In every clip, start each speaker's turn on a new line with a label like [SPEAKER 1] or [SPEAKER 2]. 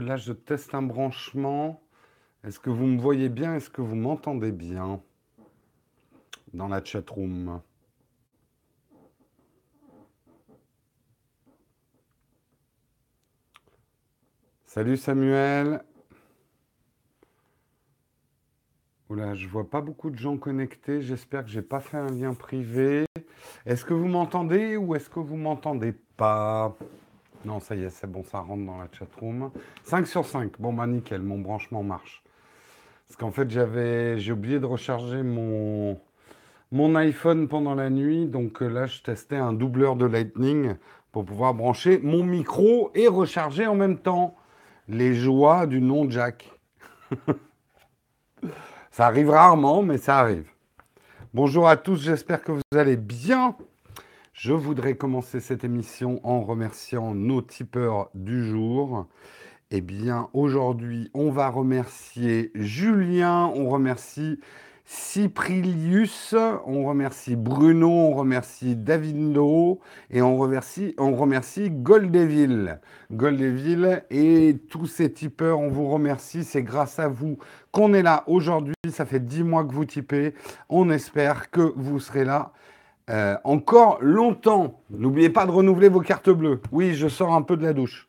[SPEAKER 1] là, je teste un branchement. Est-ce que vous me voyez bien? Est-ce que vous m'entendez bien? Dans la chat room Salut Samuel. Oula, je vois pas beaucoup de gens connectés. J'espère que j'ai pas fait un lien privé. Est-ce que vous m'entendez ou est-ce que vous m'entendez pas? Non, ça y est, c'est bon, ça rentre dans la chatroom. 5 sur 5. Bon, bah nickel, mon branchement marche. Parce qu'en fait, j'avais, j'ai oublié de recharger mon, mon iPhone pendant la nuit. Donc euh, là, je testais un doubleur de Lightning pour pouvoir brancher mon micro et recharger en même temps les joies du non Jack. ça arrive rarement, mais ça arrive. Bonjour à tous, j'espère que vous allez bien. Je voudrais commencer cette émission en remerciant nos tipeurs du jour. Eh bien, aujourd'hui, on va remercier Julien, on remercie Cyprilius, on remercie Bruno, on remercie Davindo et on remercie, on remercie Goldeville. Goldeville et tous ces tipeurs, on vous remercie. C'est grâce à vous qu'on est là aujourd'hui. Ça fait dix mois que vous tipez. On espère que vous serez là euh, encore longtemps. N'oubliez pas de renouveler vos cartes bleues. Oui, je sors un peu de la douche.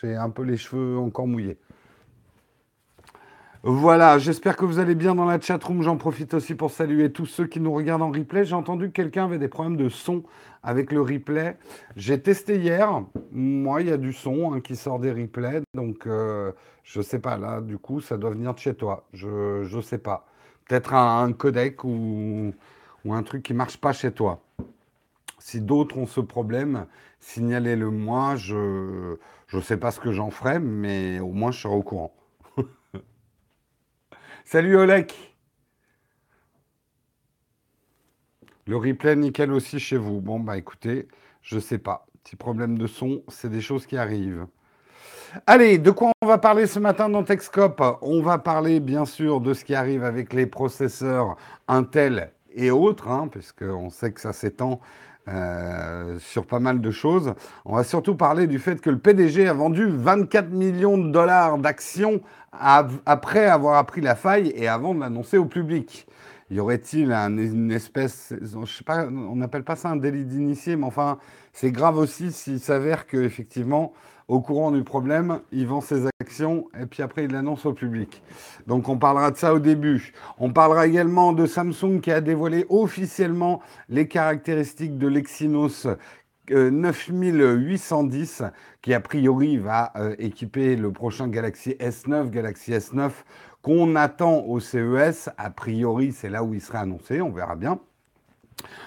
[SPEAKER 1] J'ai un peu les cheveux encore mouillés. Voilà, j'espère que vous allez bien dans la chatroom. J'en profite aussi pour saluer tous ceux qui nous regardent en replay. J'ai entendu que quelqu'un avait des problèmes de son avec le replay. J'ai testé hier. Moi, il y a du son hein, qui sort des replays. Donc, euh, je ne sais pas. Là, du coup, ça doit venir de chez toi. Je ne sais pas. Peut-être un, codec ou, ou un truc qui marche pas chez toi. Si d'autres ont ce problème, signalez-le moi. Je ne sais pas ce que j'en ferai, mais au moins je serai au courant. Salut Olek. Le replay nickel aussi chez vous. Bon bah écoutez, je sais pas. Petit problème de son, c'est des choses qui arrivent. Allez, de quoi on va parler ce matin dans Techscope On va parler bien sûr de ce qui arrive avec les processeurs Intel et autres, hein, puisqu'on sait que ça s'étend euh, sur pas mal de choses. On va surtout parler du fait que le PDG a vendu 24 millions de dollars d'actions après avoir appris la faille et avant de l'annoncer au public. Y aurait-il une espèce, je sais pas, on n'appelle pas ça un délit d'initié, mais enfin, c'est grave aussi s'il s'avère qu'effectivement, au courant du problème, il vend ses actions et puis après il l'annonce au public. Donc on parlera de ça au début. On parlera également de Samsung qui a dévoilé officiellement les caractéristiques de l'Exynos 9810 euh, qui a priori va euh, équiper le prochain Galaxy S9, Galaxy S9 qu'on attend au CES. A priori, c'est là où il sera annoncé, on verra bien.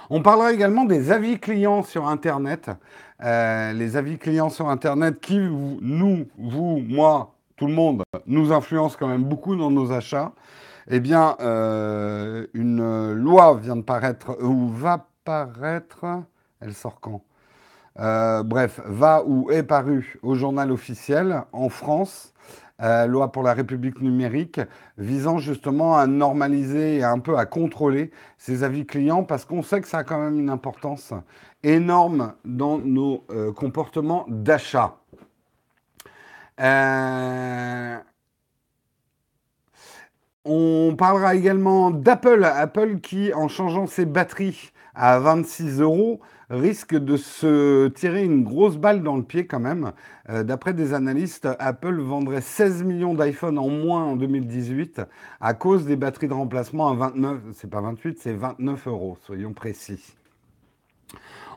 [SPEAKER 1] On parlera également des avis clients sur Internet. Euh, les avis clients sur Internet qui, nous, vous, moi, tout le monde, nous influencent quand même beaucoup dans nos achats. Eh bien, euh, une loi vient de paraître, ou va paraître, elle sort quand? Euh, Bref, va ou est parue au journal officiel en France euh, loi pour la République numérique, visant justement à normaliser et un peu à contrôler ces avis clients, parce qu'on sait que ça a quand même une importance énorme dans nos euh, comportements d'achat. Euh, on parlera également d'Apple. Apple qui, en changeant ses batteries à 26 euros, risque de se tirer une grosse balle dans le pied quand même. Euh, d'après des analystes, Apple vendrait 16 millions d'iPhone en moins en 2018 à cause des batteries de remplacement à 29, c'est pas 28, c'est 29 euros, soyons précis.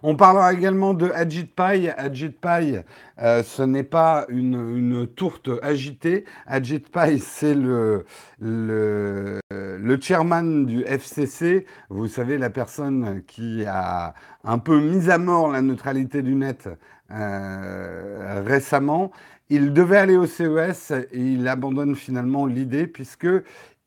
[SPEAKER 1] On parlera également de Agit Pie. Agit Pie, euh, ce n'est pas une, tourte agitée. Agit Pie, c'est le, chairman du FCC. Vous savez, la personne qui a un peu mis à mort la neutralité du net euh, récemment. Il devait aller au CES et il abandonne finalement l'idée puisque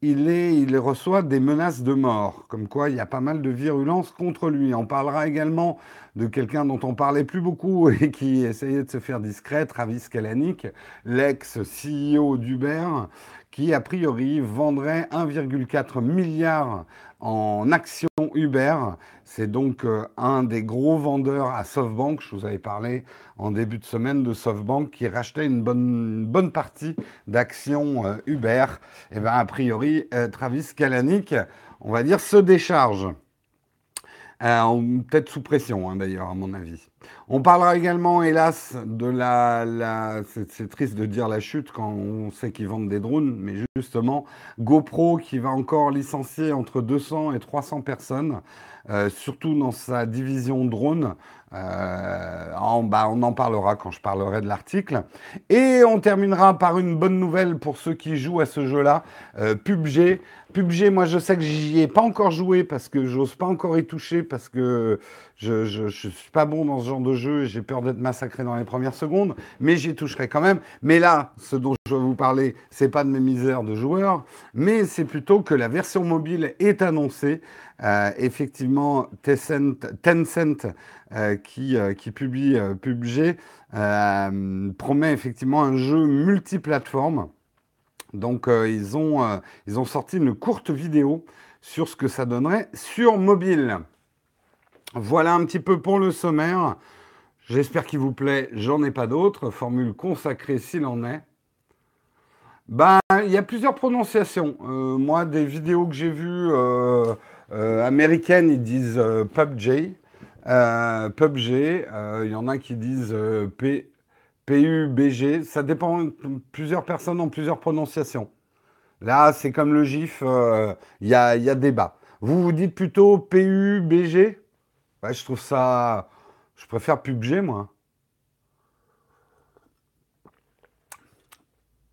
[SPEAKER 1] il, est, il reçoit des menaces de mort, comme quoi il y a pas mal de virulence contre lui. On parlera également de quelqu'un dont on parlait plus beaucoup et qui essayait de se faire discret, Travis Kalanick, l'ex-CEO d'Uber, qui a priori vendrait 1,4 milliard en actions Uber. C'est donc euh, un des gros vendeurs à SoftBank. Je vous avais parlé en début de semaine de SoftBank qui rachetait une bonne, bonne partie d'actions euh, Uber. Et bien, a priori, euh, Travis Kalanick, on va dire, se décharge. Peut-être sous pression, hein, d'ailleurs, à mon avis. On parlera également, hélas, de la. la c'est triste de dire la chute quand on sait qu'ils vendent des drones, mais justement, GoPro qui va encore licencier entre 200 et 300 personnes, euh, surtout dans sa division drone. Euh, bah, on en parlera quand je parlerai de l'article. Et on terminera par une bonne nouvelle pour ceux qui jouent à ce jeu-là, euh, PUBG. PUBG, moi je sais que j'y ai pas encore joué parce que j'ose pas encore y toucher parce que je ne suis pas bon dans ce genre de jeu et j'ai peur d'être massacré dans les premières secondes, mais j'y toucherai quand même. Mais là, ce dont je vais vous parler, c'est pas de mes misères de joueurs, mais c'est plutôt que la version mobile est annoncée. Euh, effectivement, Tencent, qui, euh, qui, publie PUBG promet effectivement un jeu multiplateforme. Donc ils, ont, ils ont sorti une courte vidéo sur ce que ça donnerait sur mobile. Voilà un petit peu pour le sommaire. J'espère qu'il vous plaît. J'en ai pas d'autres. Formule consacrée s'il en est. Ben, il y a plusieurs prononciations. moi, des vidéos que j'ai vues euh, américaines, ils disent euh, PUBG. Euh, PUBG, il y en a qui disent P, PUBG. Ça dépend, plusieurs personnes ont plusieurs prononciations. Là, c'est comme le GIF, il y, a, y, a, débat. Vous vous dites plutôt PUBG ouais, Je trouve ça. Je préfère PUBG, moi.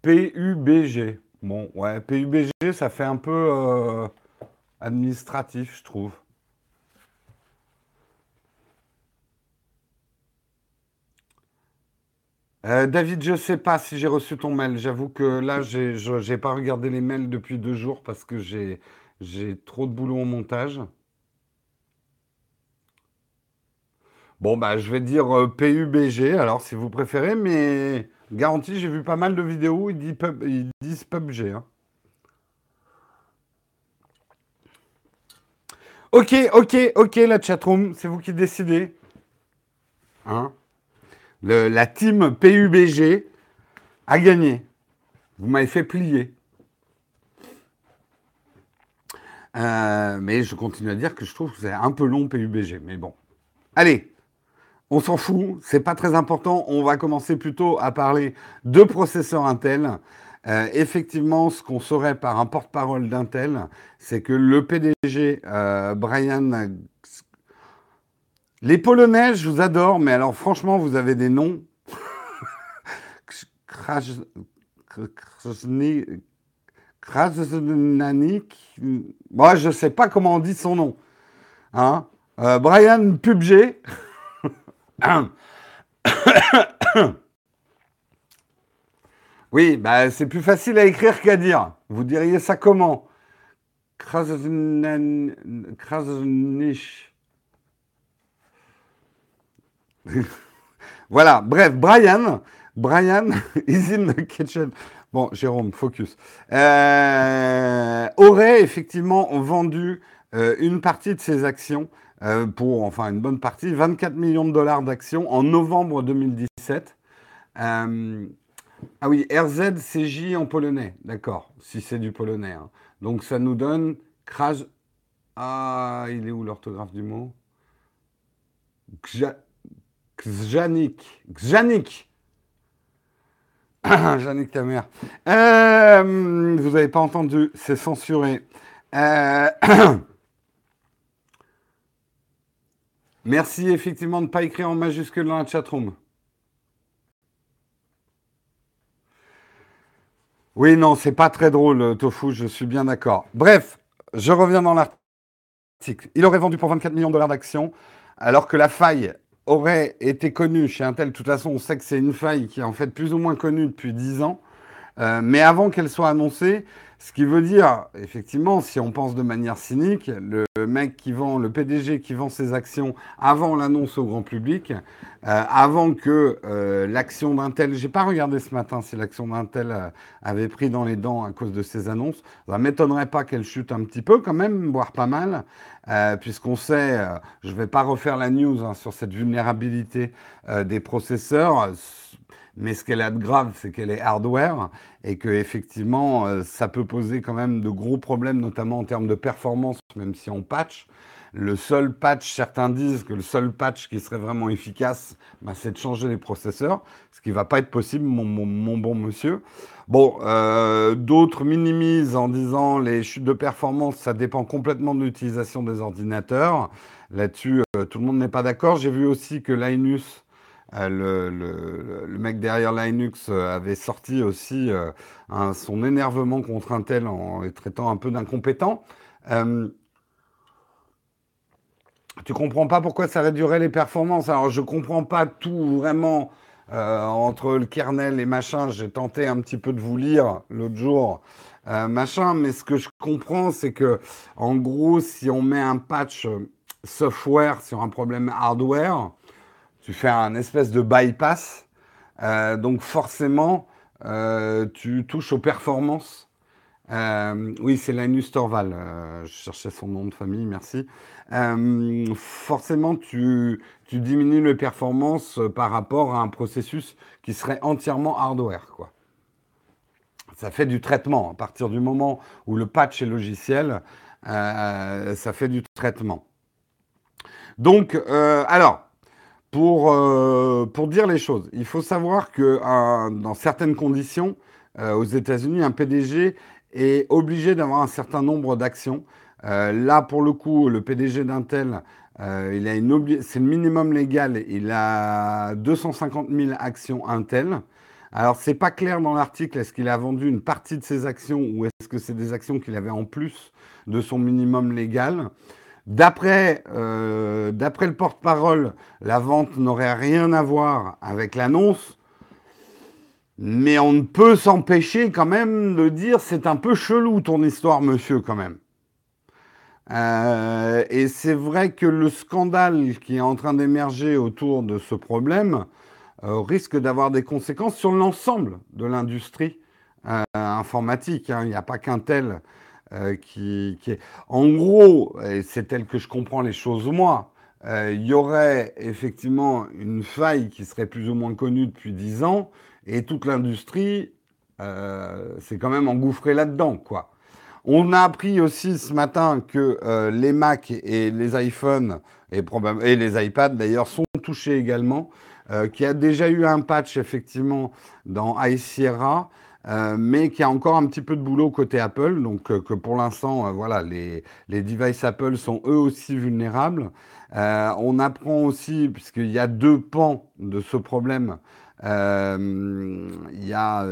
[SPEAKER 1] PUBG. Bon, ouais, PUBG, ça fait un peu administratif, je trouve. Euh, David, je ne sais pas si j'ai reçu ton mail. J'avoue que là, je n'ai pas regardé les mails depuis deux jours parce que j'ai trop de boulot au montage. Bon, bah, je vais dire euh, PUBG, alors si vous préférez, mais garantie, j'ai vu pas mal de vidéos, ils disent, ils disent PUBG. Hein. Ok, ok, ok, la chatroom, c'est vous qui décidez. Hein la team PUBG a gagné. Vous m'avez fait plier. Euh, mais je continue à dire que je trouve que c'est un peu long PUBG. Mais bon. Allez, on s'en fout, c'est pas très important. On va commencer plutôt à parler de processeurs Intel. Euh, effectivement, ce qu'on saurait par un porte-parole d'Intel, c'est que le PDG, euh, Brian... Les Polonais, je vous adore, mais alors franchement, vous avez des noms. Krasnanik. Moi, je ne sais pas comment on dit son nom. Hein euh, Brian PUBG. Oui, bah, c'est plus facile à écrire qu'à dire. Vous diriez ça comment? Krasnich. voilà, bref, Brian, Brian is in the kitchen. Bon, Jérôme, focus. Euh, aurait effectivement vendu euh, une partie de ses actions euh, pour, enfin une bonne partie, 24 millions de dollars d'actions en novembre 2017. Ah oui, RZCJ en polonais, d'accord, si c'est du polonais. Hein. Donc ça nous donne. Ah, il est où l'orthographe du mot? Gjanik. Gjanik. Janik ta mère. Euh, vous n'avez pas entendu, c'est censuré. Euh, merci effectivement de ne pas écrire en majuscule dans la chatroom. Oui, non, c'est pas très drôle, euh, Tofu, je suis bien d'accord. Bref, je reviens dans l'article. Il aurait vendu pour 24 millions de dollars d'actions, alors que la faille aurait été connue chez Intel. De toute façon, on sait que c'est une faille qui est en fait plus ou moins connue depuis 10 ans. Mais avant qu'elle soit annoncée, ce qui veut dire, effectivement, si on pense de manière cynique, le mec qui vend, le PDG qui vend ses actions avant l'annonce au grand public, euh, avant que euh, l'action d'Intel, j'ai pas regardé ce matin si l'action d'Intel euh, avait pris dans les dents à cause de ces annonces, ça m'étonnerait pas qu'elle chute un petit peu quand même, voire pas mal, puisqu'on sait, je vais pas refaire la news hein, sur cette vulnérabilité des processeurs mais ce qu'elle a de grave, c'est qu'elle est hardware et que effectivement, euh, ça peut poser quand même de gros problèmes, notamment en termes de performance, même si on patch. Le seul patch, certains disent que le seul patch qui serait vraiment efficace, bah, c'est de changer les processeurs, ce qui ne va pas être possible, mon, bon monsieur. Bon, euh, d'autres minimisent en disant les chutes de performance, ça dépend complètement de l'utilisation des ordinateurs. Là-dessus, euh, tout le monde n'est pas d'accord. J'ai vu aussi que Linus euh, le, mec derrière Linux euh, avait sorti aussi euh, son énervement contre Intel en les traitant un peu d'incompétents. tu comprends pas pourquoi ça réduirait les performances. Alors je comprends pas tout vraiment entre le kernel et machin. J'ai tenté un petit peu de vous lire l'autre jour. machin, mais ce que je comprends, c'est que, en gros, si on met un patch software sur un problème hardware, tu fais un espèce de bypass. Euh, donc forcément, euh, tu touches aux performances. Euh, oui, c'est Linus Torval. je cherchais son nom de famille, merci. forcément, tu, tu, diminues les performances par rapport à un processus qui serait entièrement hardware. Quoi. Ça fait du traitement. À partir du moment où le patch est logiciel, ça fait du traitement. Donc, alors, pour, euh, pour dire les choses, il faut savoir que dans certaines conditions, euh, aux États-Unis, un PDG est obligé d'avoir un certain nombre d'actions. Euh, là, pour le coup, le PDG d'Intel, il a une c'est le minimum légal. Il a 250 000 actions Intel. Alors, c'est pas clair dans l'article, est-ce qu'il a vendu une partie de ses actions ou est-ce que c'est des actions qu'il avait en plus de son minimum légal euh, d'après le porte-parole, la vente n'aurait rien à voir avec l'annonce, mais on ne peut s'empêcher quand même de dire c'est un peu chelou ton histoire, monsieur, quand même. Euh, et c'est vrai que le scandale qui est en train d'émerger autour de ce problème euh, risque d'avoir des conséquences sur l'ensemble de l'industrie informatique. Hein. Il n'y a pas qu'un tel euh, qui, est... En gros, et c'est tel que je comprends les choses moi, euh, il y aurait effectivement une faille qui serait plus ou moins connue depuis dix ans, et toute l'industrie euh, s'est quand même engouffrée là-dedans, quoi. On a appris aussi ce matin que les Mac et les iPhones et, et les iPads d'ailleurs sont touchés également, qu'il y a déjà eu un patch effectivement dans iSierra euh, mais qui a encore un petit peu de boulot côté Apple. Donc, euh, que pour l'instant, euh, voilà, les, les devices Apple sont eux aussi vulnérables. on apprend aussi, puisqu'il y a deux pans de ce problème, il y a,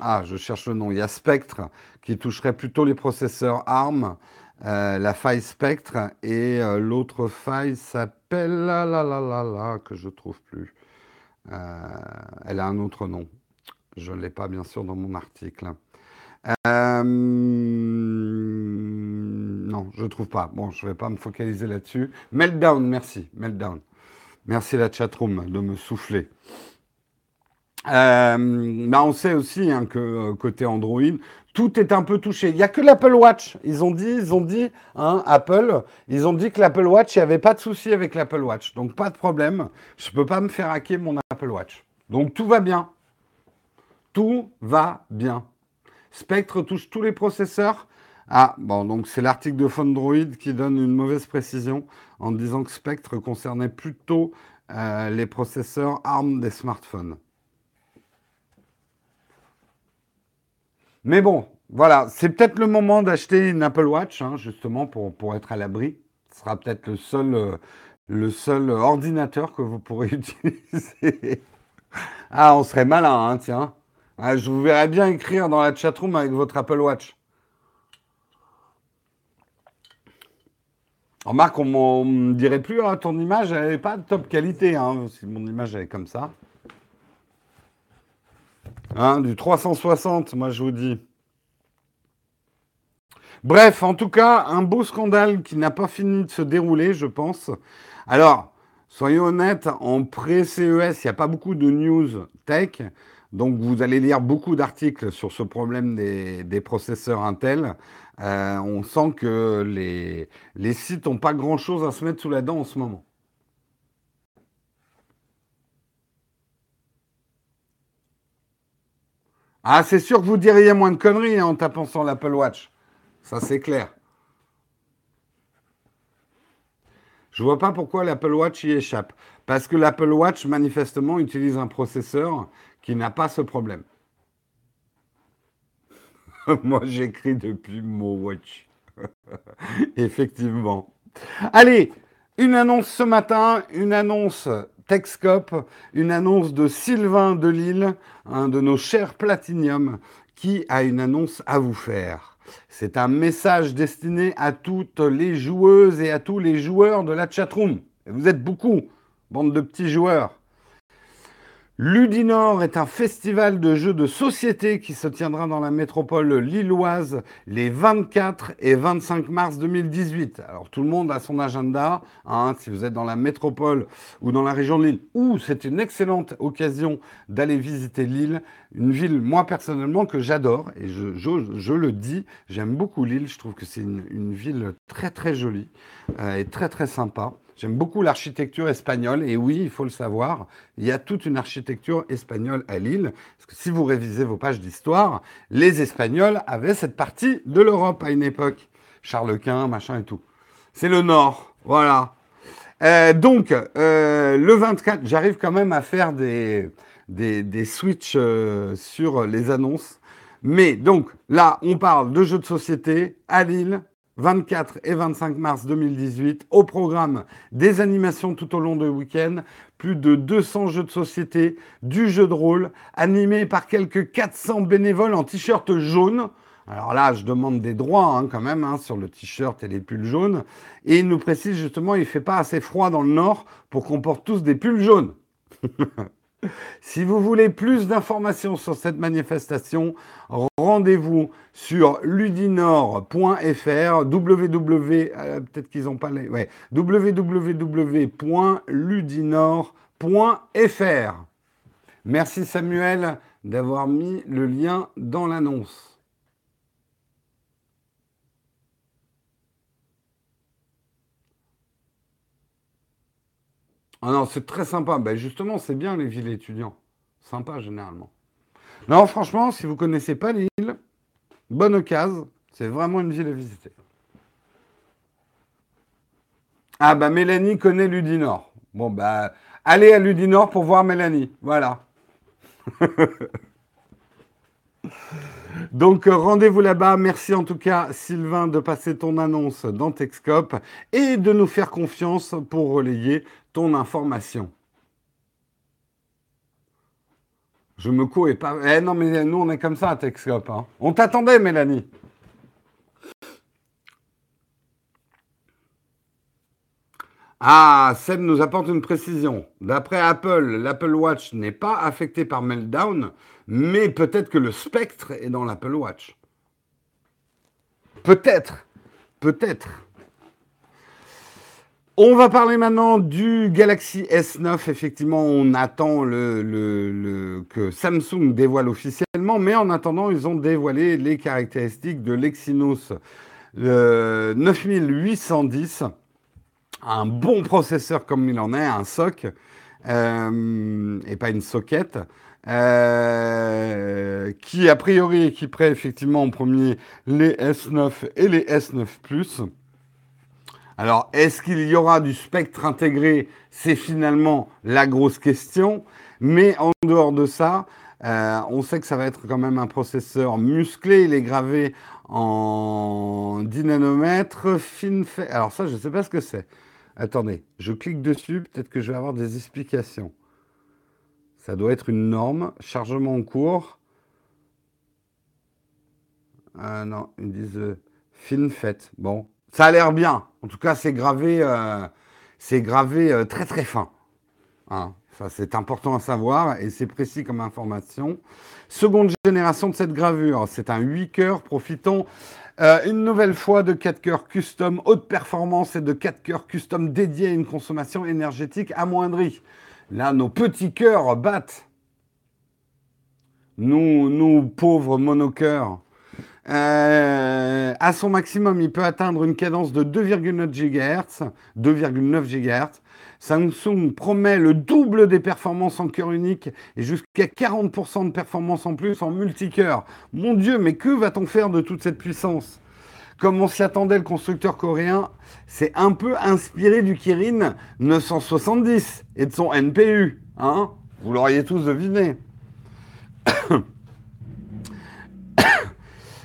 [SPEAKER 1] ah, je cherche le nom, il y a Spectre qui toucherait plutôt les processeurs ARM. la faille Spectre et l'autre faille s'appelle la la la la la que je trouve plus. elle a un autre nom. Je ne l'ai pas, bien sûr, dans mon article. Euh, non, je ne trouve pas. Bon, je ne vais pas me focaliser là-dessus. Meltdown, merci. Meltdown. Merci la chatroom de me souffler. Euh, bah, on sait aussi hein, que euh, côté Android, tout est un peu touché. Il n'y a que l'Apple Watch. Ils ont dit, ils ont dit, hein, Apple, ils ont dit que l'Apple Watch, il n'y avait pas de souci avec l'Apple Watch. Donc pas de problème. Je ne peux pas me faire hacker mon Apple Watch. Donc tout va bien. Tout va bien. Spectre touche tous les processeurs. Ah, bon, donc c'est l'article de Fondroid qui donne une mauvaise précision en disant que Spectre concernait plutôt euh, les processeurs ARM des smartphones. Mais bon, voilà, c'est peut-être le moment d'acheter une Apple Watch, hein, justement, pour, être à l'abri. Ce sera peut-être le seul, euh, le seul ordinateur que vous pourrez utiliser. ah, on serait malin, hein, tiens. Ah, je vous verrais bien écrire dans la chatroom avec votre Apple Watch. Remarque, on ne me dirait plus, hein, ton image, n'est pas de top qualité. Hein, si mon image est comme ça. Hein, du 360, moi je vous dis. Bref, en tout cas, un beau scandale qui n'a pas fini de se dérouler, je pense. Alors, soyons honnêtes, en pré-CES, il n'y a pas beaucoup de news tech. Donc, vous allez lire beaucoup d'articles sur ce problème des, processeurs Intel. Euh, on sent que les, sites n'ont pas grand-chose à se mettre sous la dent en ce moment. Ah, c'est sûr que vous diriez moins de conneries hein, en tapant sur l'Apple Watch. Ça, c'est clair. Je vois pas pourquoi l'Apple Watch y échappe. Parce que l'Apple Watch, manifestement, utilise un processeur qui n'a pas ce problème. Moi, j'écris depuis mon watch. Effectivement. Allez, une annonce ce matin, une annonce Texcope, une annonce de Sylvain Delille, un de nos chers Platinium, qui a une annonce à vous faire. C'est un message destiné à toutes les joueuses et à tous les joueurs de la chatroom. vous êtes beaucoup, bande de petits joueurs. Ludinor est un festival de jeux de société qui se tiendra dans la métropole lilloise les 24 et 25 mars 2018. Alors tout le monde a son agenda, hein, si vous êtes dans la métropole ou dans la région de Lille, ou c'est une excellente occasion d'aller visiter Lille, une ville, moi personnellement, que j'adore, et je, le dis, j'aime beaucoup Lille, je trouve que c'est une, ville très très jolie euh, et très très sympa. J'aime beaucoup l'architecture espagnole et oui, il faut le savoir, il y a toute une architecture espagnole à Lille. Parce que si vous révisez vos pages d'histoire, les Espagnols avaient cette partie de l'Europe à une époque. Charles Quint, machin et tout. C'est le Nord, voilà. Euh, donc, euh, le 24, j'arrive quand même à faire des, des, des switches euh, sur les annonces. Mais donc, là, on parle de jeux de société à Lille, 24 et 25 mars 2018, au programme des animations tout au long du week-end, plus de 200 jeux de société, du jeu de rôle, animés par quelques 400 bénévoles en t-shirt jaune. Alors là, je demande des droits hein, quand même hein, sur le t-shirt et les pulls jaunes. Et il nous précise justement, il ne fait pas assez froid dans le nord pour qu'on porte tous des pulls jaunes. Si vous voulez plus d'informations sur cette manifestation, rendez-vous sur ludinor.fr, www, euh, peut-être qu'ils pas les, www.ludinor.fr. Merci Samuel d'avoir mis le lien dans l'annonce. Ah non, c'est très sympa. Ben justement, c'est bien les villes étudiants. Sympa généralement. Non, franchement, si vous ne connaissez pas l'île, bonne occasion. C'est vraiment une ville à visiter. Ah bah Mélanie connaît Ludinor. Bon bah allez à Ludinor pour voir Mélanie. Voilà. Donc euh, rendez-vous là-bas. Merci en tout cas Sylvain de passer ton annonce dans Texcope et de nous faire confiance pour relayer ton information. Je me et pas. Eh non, mais nous, on est comme ça à. Hein. On t'attendait, Mélanie. Ah, Seb nous apporte une précision. D'après Apple, l'Apple Watch n'est pas affecté par Meltdown, mais peut-être que le spectre est dans l'Apple Watch. Peut-être. Peut-être. On va parler maintenant du Galaxy S9. Effectivement, on attend le, que Samsung dévoile officiellement, mais en attendant, ils ont dévoilé les caractéristiques de l'Exynos 9810. Un bon processeur comme il en est, un SOC, euh, et pas une socket. Euh, qui a priori équiperait effectivement en premier les S9 et les S9 Plus. Alors, est-ce qu'il y aura du spectre intégré? C'est finalement la grosse question. Mais en dehors de ça, euh, on sait que ça va être quand même un processeur musclé. Il est gravé en 10 nanomètres. FinFET. Alors ça, je ne sais pas ce que c'est. Attendez, je clique dessus. Peut-être que je vais avoir des explications. Ça doit être une norme. Chargement en cours. Ah non, ils disent euh, FinFET. Bon, ça a l'air bien. En tout cas, c'est gravé, euh, c'est gravé euh, très très fin. Hein. Ça, c'est important à savoir et c'est précis comme information. Seconde génération de cette gravure, c'est un 8 cœurs profitant euh, une nouvelle fois de 4 cœurs custom haute performance et de 4 cœurs custom dédiés à une consommation énergétique amoindrie. Là, nos petits cœurs battent. Nous, nous pauvres monocœurs. Euh, à son maximum, il peut atteindre une cadence de 2,9 GHz. 2,9 GHz. Samsung promet le double des performances en cœur unique et jusqu'à 40% de performance en plus en multicœur. Mon Dieu, mais que va-t-on faire de toute cette puissance? Comme on s'y attendait, le constructeur coréen s'est un peu inspiré du Kirin 970 et de son NPU. Hein? Vous l'auriez tous deviné.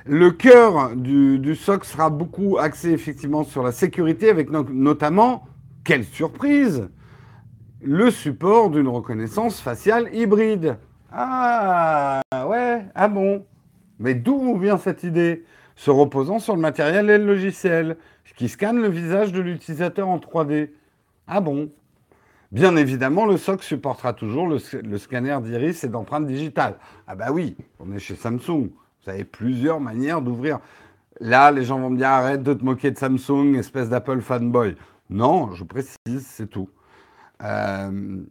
[SPEAKER 1] Le cœur du, SOC sera beaucoup axé effectivement sur la sécurité, avec notamment, quelle surprise, le support d'une reconnaissance faciale hybride. Ah ouais, ah bon. Mais d'où vient cette idée? Se reposant sur le matériel et le logiciel, qui scanne le visage de l'utilisateur en 3D. Ah bon Bien évidemment, le SOC supportera toujours le, le scanner d'iris et d'empreintes digitales. Ah bah oui, on est chez Samsung. Vous avez plusieurs manières d'ouvrir. Là, les gens vont me dire arrête de te moquer de Samsung, espèce d'Apple fanboy. Non, je précise, c'est tout. Euh,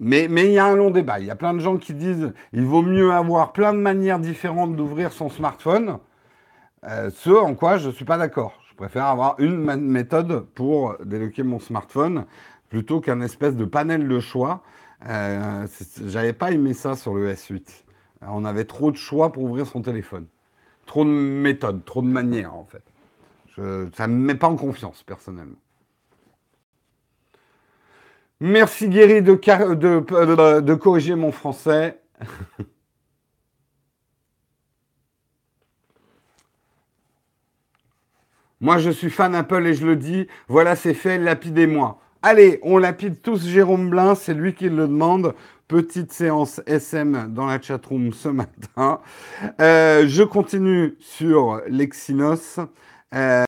[SPEAKER 1] mais il y a un long débat. Il y a plein de gens qui disent il vaut mieux avoir plein de manières différentes d'ouvrir son smartphone. Euh, ce en quoi je ne suis pas d'accord. Je préfère avoir une méthode pour débloquer mon smartphone plutôt qu'un espèce de panel de choix. Euh, J'avais pas aimé ça sur le S8. On avait trop de choix pour ouvrir son téléphone. Trop de méthodes, trop de manières, en fait. ça ne me met pas en confiance, personnellement. Merci Guéry de, de, de corriger mon français. Moi, je suis fan Apple et je le dis. Voilà, c'est fait, lapidez-moi. Allez, on lapide tous Jérôme Blin, c'est lui qui le demande. Petite séance SM dans la chatroom ce matin. Euh, je continue sur l'Exynos. Euh,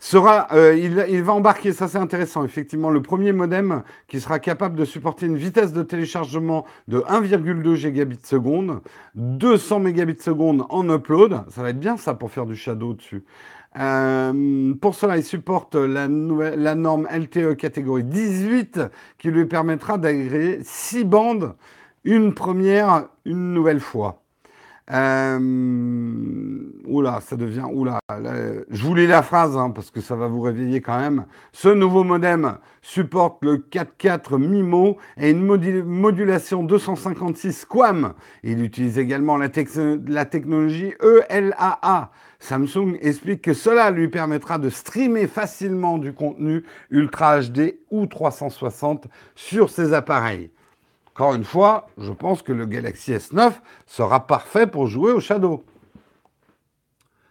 [SPEAKER 1] sera, euh, il, va embarquer, ça c'est intéressant, effectivement, le premier modem qui sera capable de supporter une vitesse de téléchargement de 1,2 gigabits seconde, 200 mégabits seconde en upload. Ça va être bien ça pour faire du shadow dessus. Euh, pour cela, il supporte la, norme LTE catégorie 18 qui lui permettra d'agréer 6 bandes, une première, une nouvelle fois. Euh, oula, ça devient. Oula, je vous lis la phrase hein, parce que ça va vous réveiller quand même. Ce nouveau modem supporte le 4.4 MIMO et une modulation 256 QAM. Il utilise également la technologie ELAA. Samsung explique que cela lui permettra de streamer facilement du contenu Ultra HD ou 360 sur ses appareils. Encore une fois, je pense que le Galaxy S9 sera parfait pour jouer au Shadow.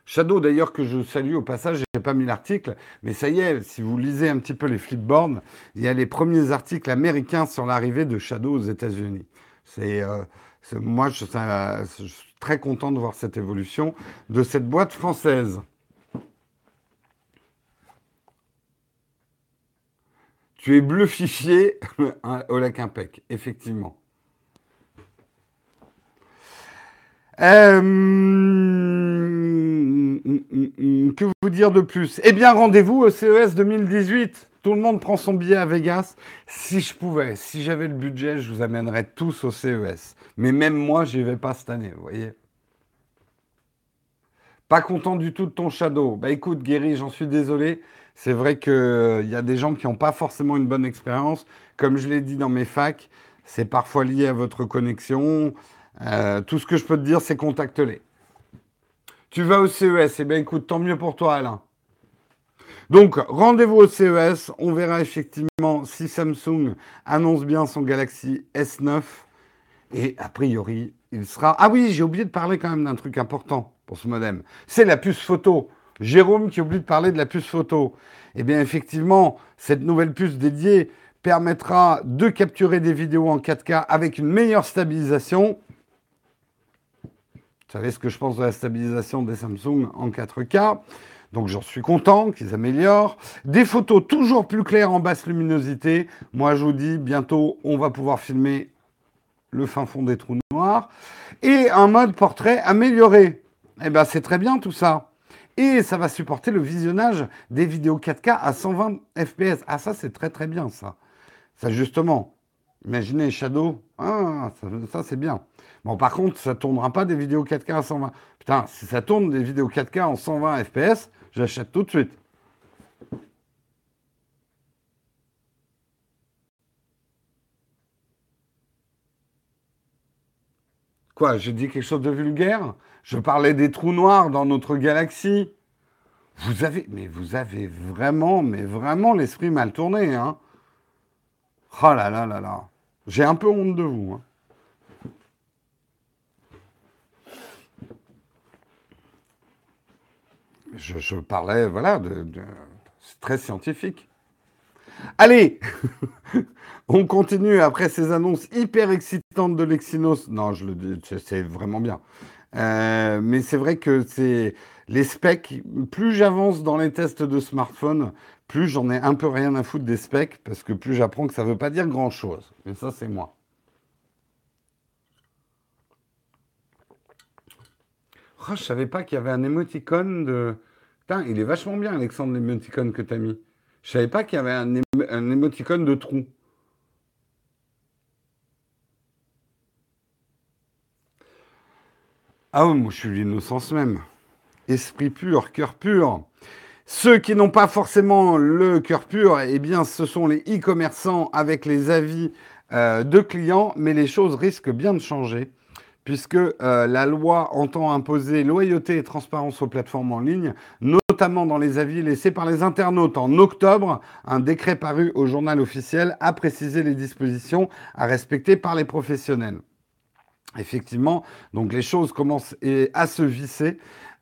[SPEAKER 1] Shadow, d'ailleurs, que je salue au passage, je n'ai pas mis l'article, mais ça y est, si vous lisez un petit peu les flipboards, il y a les premiers articles américains sur l'arrivée de Shadow aux États-Unis. C'est, euh, moi, je, suis très content de voir cette évolution de cette boîte française. Tu es bluffifié lac Impec, effectivement. Euh, que vous dire de plus? Eh bien, rendez-vous au CES 2018. Tout le monde prend son billet à Vegas. Si je pouvais, si j'avais le budget, je vous amènerais tous au CES. Mais même moi, je n'y vais pas cette année, vous voyez. Pas content du tout de ton shadow. Bah écoute, Guéry, j'en suis désolé. C'est vrai qu'il euh, y a des gens qui n'ont pas forcément une bonne expérience. Comme je l'ai dit dans mes facs, c'est parfois lié à votre connexion. Euh, tout ce que je peux te dire, c'est contacte-les. Tu vas au CES, eh bien écoute, tant mieux pour toi, Alain. Donc, rendez-vous au CES. On verra effectivement si Samsung annonce bien son Galaxy S9. Et a priori, il sera. Ah oui, j'ai oublié de parler quand même d'un truc important pour ce modem. C'est la puce photo. Jérôme qui oublie de parler de la puce photo. Eh bien, effectivement, cette nouvelle puce dédiée permettra de capturer des vidéos en 4K avec une meilleure stabilisation. Vous savez ce que je pense de la stabilisation des Samsung en 4K. Donc j'en suis content qu'ils améliorent. Des photos toujours plus claires en basse luminosité. Moi, je vous dis, bientôt, on va pouvoir filmer le fin fond des trous noirs. Et un mode portrait amélioré. Eh bien, c'est très bien tout ça. Et ça va supporter le visionnage des vidéos 4K à 120 fps. Ah, ça, c'est très très bien, ça. Ça, justement. Imaginez Shadow. Ah, ça, c'est bien. Bon, par contre, ça ne tournera pas des vidéos 4K à 120. Putain, si ça tourne des vidéos 4K en 120 fps, j'achète tout de suite. Quoi, j'ai dit quelque chose de vulgaire? Je parlais des trous noirs dans notre galaxie. Vous avez, mais vous avez vraiment, mais vraiment l'esprit mal tourné, hein? Oh là là là là. J'ai un peu honte de vous. Hein. Je, parlais, voilà, de, c'est très scientifique. Allez, on continue après ces annonces hyper excitantes de l'Exynos. Non, je le dis, c'est vraiment bien. Euh, mais c'est vrai que c'est les specs. Plus j'avance dans les tests de smartphone, plus j'en ai un peu rien à foutre des specs, parce que plus j'apprends que ça ne veut pas dire grand-chose. Et ça, c'est moi. Je savais pas qu'il y avait un émoticône de. Putain, il est vachement bien, Alexandre, l'émoticône que tu as mis. Je savais pas qu'il y avait un, un émoticône de trou. Ah moi je suis l'innocence même. Esprit pur, cœur pur. Ceux qui n'ont pas forcément le cœur pur, eh bien, ce sont les e-commerçants avec les avis euh, de clients, mais les choses risquent bien de changer, puisque euh, la loi entend imposer loyauté et transparence aux plateformes en ligne, notamment dans les avis laissés par les internautes. En octobre, un décret paru au journal officiel a précisé les dispositions à respecter par les professionnels. Effectivement, donc les choses commencent à se visser.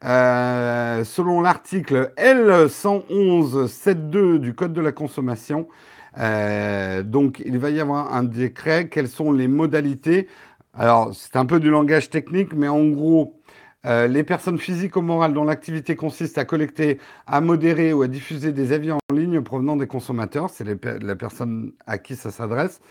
[SPEAKER 1] Euh, selon l'article L111.7.2 du Code de la consommation, euh, donc il va y avoir un décret. Quelles sont les modalités Alors c'est un peu du langage technique, mais en gros, euh, les personnes physiques ou morales dont l'activité consiste à collecter, à modérer ou à diffuser des avis en ligne provenant des consommateurs, c'est la personne à qui ça s'adresse,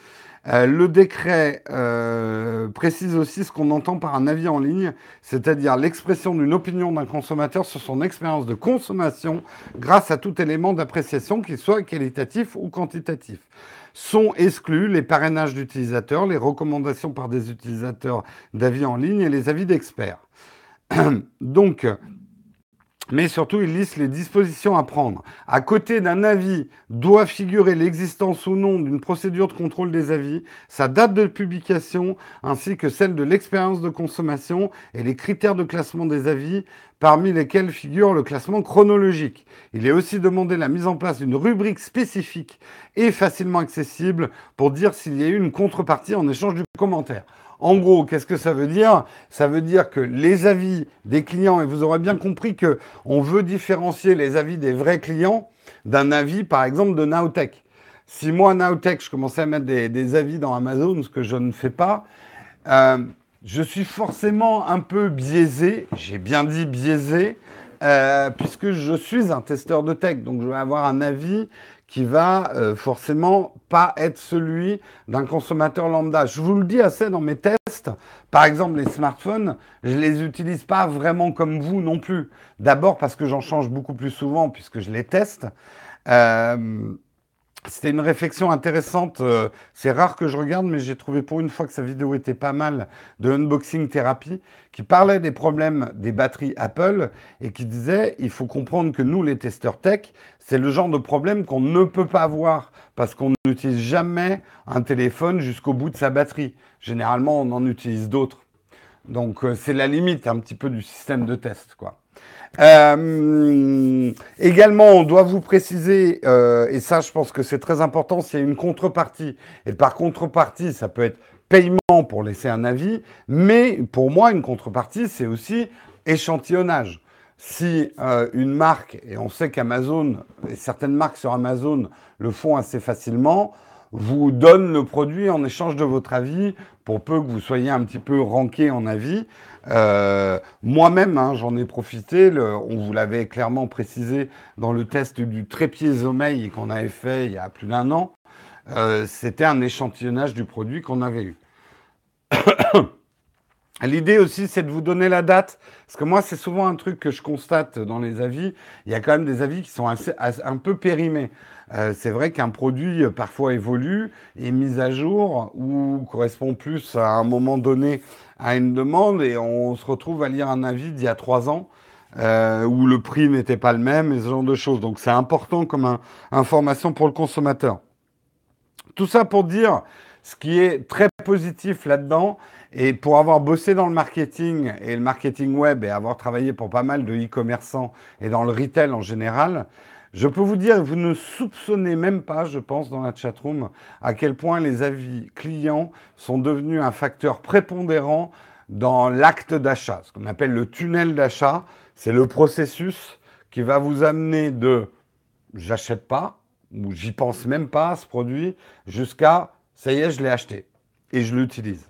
[SPEAKER 1] euh, le décret euh, précise aussi ce qu'on entend par un avis en ligne, c'est-à-dire l'expression d'une opinion d'un consommateur sur son expérience de consommation grâce à tout élément d'appréciation, qu'il soit qualitatif ou quantitatif. Sont exclus les parrainages d'utilisateurs, les recommandations par des utilisateurs d'avis en ligne et les avis d'experts. Donc, mais surtout, il liste les dispositions à prendre. À côté d'un avis, doit figurer l'existence ou non d'une procédure de contrôle des avis, sa date de publication, ainsi que celle de l'expérience de consommation et les critères de classement des avis, parmi lesquels figure le classement chronologique. Il est aussi demandé la mise en place d'une rubrique spécifique et facilement accessible pour dire s'il y a eu une contrepartie en échange du commentaire. En gros, qu'est-ce que ça veut dire? Ça veut dire que les avis des clients, et vous aurez bien compris que on veut différencier les avis des vrais clients d'un avis, par exemple, de Nowtech. Si moi, Nowtech, je commençais à mettre des, avis dans Amazon, ce que je ne fais pas, euh, je suis forcément un peu biaisé, j'ai bien dit biaisé, euh, puisque je suis un testeur de tech, donc je vais avoir un avis qui va euh, forcément pas être celui d'un consommateur lambda. Je vous le dis assez dans mes tests. Par exemple, les smartphones, je les utilise pas vraiment comme vous non plus. D'abord parce que j'en change beaucoup plus souvent puisque je les teste. Euh, c'était une réflexion intéressante. Euh, c'est rare que je regarde, mais j'ai trouvé pour une fois que sa vidéo était pas mal de unboxing thérapie, qui parlait des problèmes des batteries Apple et qui disait il faut comprendre que nous, les testeurs tech, c'est le genre de problème qu'on ne peut pas avoir parce qu'on n'utilise jamais un téléphone jusqu'au bout de sa batterie. Généralement, on en utilise d'autres. Donc, euh, c'est la limite un petit peu du système de test, quoi. Euh, également, on doit vous préciser, euh, et ça je pense que c'est très important, s'il y a une contrepartie. Et par contrepartie, ça peut être paiement pour laisser un avis, mais pour moi, une contrepartie, c'est aussi échantillonnage. Si euh, une marque, et on sait qu'Amazon, et certaines marques sur Amazon le font assez facilement, vous donne le produit en échange de votre avis, pour peu que vous soyez un petit peu ranké en avis. Euh, moi-même, hein, j'en ai profité. on vous l'avait clairement précisé dans le test du trépied sommeil qu'on avait fait il y a plus d'un an. Euh, c'était un échantillonnage du produit qu'on avait eu. L'idée aussi, c'est de vous donner la date. Parce que moi, c'est souvent un truc que je constate dans les avis. Il y a quand même des avis qui sont un peu périmés. Euh, c'est vrai qu'un produit parfois évolue, est mis à jour ou correspond plus à un moment donné à une demande et on se retrouve à lire un avis d'il y a trois ans euh, où le prix n'était pas le même et ce genre de choses. Donc c'est important comme information pour le consommateur. Tout ça pour dire ce qui est très positif là-dedans et pour avoir bossé dans le marketing et le marketing web et avoir travaillé pour pas mal de e-commerçants et dans le retail en général, je peux vous dire, vous ne soupçonnez même pas, je pense, dans la chatroom, à quel point les avis clients sont devenus un facteur prépondérant dans l'acte d'achat. Ce qu'on appelle le tunnel d'achat, c'est le processus qui va vous amener de j'achète pas ou j'y pense même pas à ce produit jusqu'à ça y est, je l'ai acheté et je l'utilise.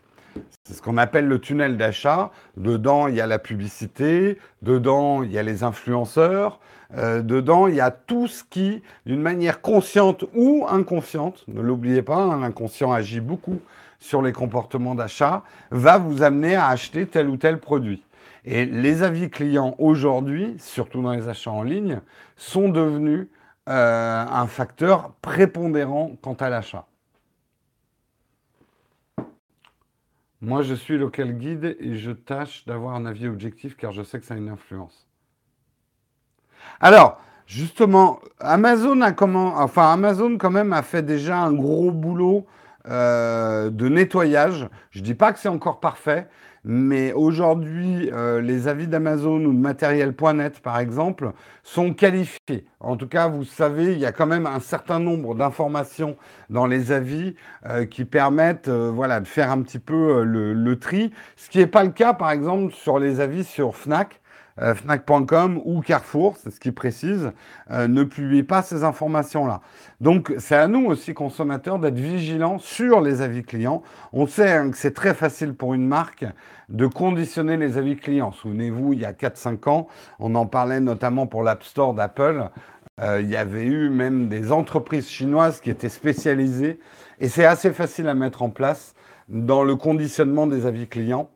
[SPEAKER 1] C'est ce qu'on appelle le tunnel d'achat. Dedans, il y a la publicité, dedans, il y a les influenceurs, euh, dedans, il y a tout ce qui, d'une manière consciente ou inconsciente, ne l'oubliez pas, hein, l'inconscient agit beaucoup sur les comportements d'achat, va vous amener à acheter tel ou tel produit. Et les avis clients aujourd'hui, surtout dans les achats en ligne, sont devenus euh, un facteur prépondérant quant à l'achat. Moi, je suis local guide et je tâche d'avoir un avis objectif car je sais que ça a une influence. Alors, justement, Amazon a comment, enfin Amazon quand même a fait déjà un gros boulot euh, de nettoyage. Je ne dis pas que c'est encore parfait, mais aujourd'hui, euh, les avis d'Amazon ou de matériel.net, par exemple, sont qualifiés. En tout cas, vous savez, il y a quand même un certain nombre d'informations dans les avis euh, qui permettent voilà, de faire un petit peu le, le tri. Ce qui n'est pas le cas, par exemple, sur les avis sur Fnac. Euh, Fnac.com ou Carrefour, c'est ce qui précise, euh, ne publie pas ces informations-là. Donc c'est à nous aussi, consommateurs, d'être vigilants sur les avis clients. On sait hein, que c'est très facile pour une marque de conditionner les avis clients. Souvenez-vous, il y a 4-5 ans, on en parlait notamment pour l'App Store d'Apple. Euh, il y avait eu même des entreprises chinoises qui étaient spécialisées, et c'est assez facile à mettre en place dans le conditionnement des avis clients.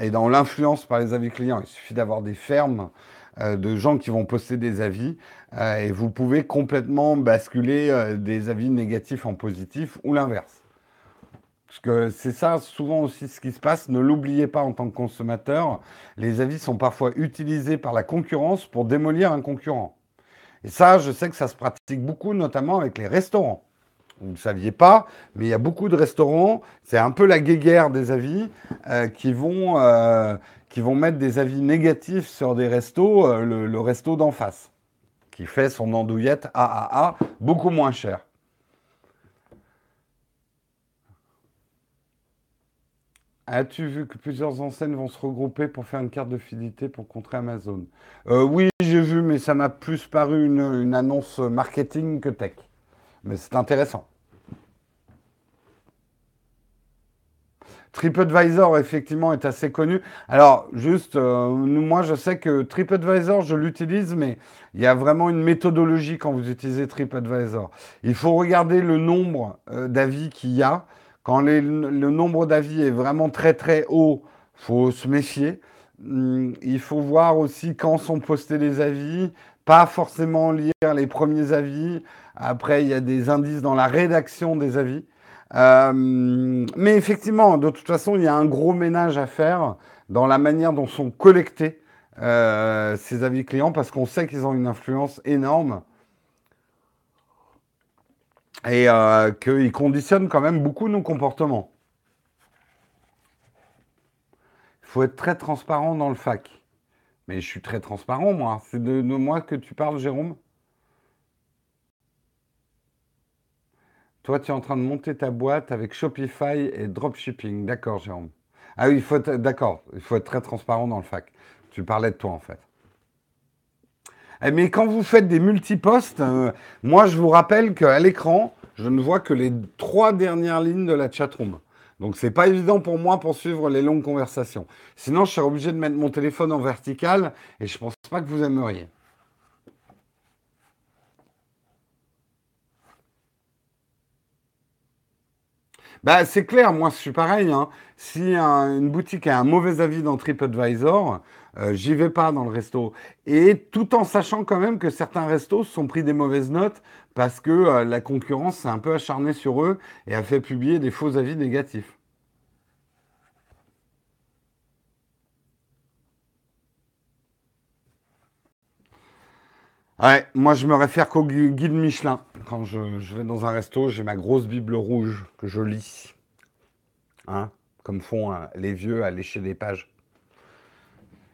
[SPEAKER 1] Et dans l'influence par les avis clients, il suffit d'avoir des fermes euh, de gens qui vont poster des avis euh, et vous pouvez complètement basculer euh, des avis négatifs en positifs ou l'inverse. Parce que c'est ça souvent aussi ce qui se passe. Ne l'oubliez pas en tant que consommateur, les avis sont parfois utilisés par la concurrence pour démolir un concurrent. Et ça, je sais que ça se pratique beaucoup, notamment avec les restaurants vous ne saviez pas, mais il y a beaucoup de restaurants, c'est un peu la guéguerre des avis, euh, qui, vont, euh, qui vont mettre des avis négatifs sur des restos, euh, le, resto d'en face, qui fait son andouillette AAA beaucoup moins cher. As-tu vu que plusieurs enseignes vont se regrouper pour faire une carte de fidélité pour contrer Amazon? Oui, j'ai vu, mais ça m'a plus paru une annonce marketing que tech. Mais c'est intéressant. TripAdvisor, effectivement, est assez connu. Alors, juste, euh, moi, je sais que TripAdvisor, je l'utilise, mais il y a vraiment une méthodologie quand vous utilisez TripAdvisor. Il faut regarder le nombre euh, d'avis qu'il y a. Quand le nombre d'avis est vraiment très, très haut, il faut se méfier. Hum, il faut voir aussi quand sont postés les avis, pas forcément lire les premiers avis. Après, il y a des indices dans la rédaction des avis. Euh, mais effectivement, de toute façon, il y a un gros ménage à faire dans la manière dont sont collectés euh, ces avis clients parce qu'on sait qu'ils ont une influence énorme et euh, qu'ils conditionnent quand même beaucoup nos comportements. Il faut être très transparent dans le fac. Mais je suis très transparent, moi. C'est de, de moi que tu parles, Jérôme? Toi, tu es en train de monter ta boîte avec Shopify et dropshipping. D'accord, Jérôme. Ah oui, il faut être, d'accord, il faut être très transparent dans le fac. Tu parlais de toi, en fait. Eh, mais quand vous faites des multipostes, euh, moi, je vous rappelle qu'à l'écran, je ne vois que les trois dernières lignes de la chatroom. Donc c'est pas évident pour moi pour suivre les longues conversations. Sinon, je serais obligé de mettre mon téléphone en vertical et je pense pas que vous aimeriez. Bah, c'est clair, moi je suis pareil. Hein. Si une boutique a un mauvais avis dans TripAdvisor, euh, j'y vais pas dans le resto. Et tout en sachant quand même que certains restos se sont pris des mauvaises notes parce que euh, la concurrence s'est un peu acharnée sur eux et a fait publier des faux avis négatifs. Ouais, moi je me réfère qu'au guide Michelin. Quand je, vais dans un resto, j'ai ma grosse Bible rouge que je lis. Hein, comme font hein, les vieux à lécher des pages.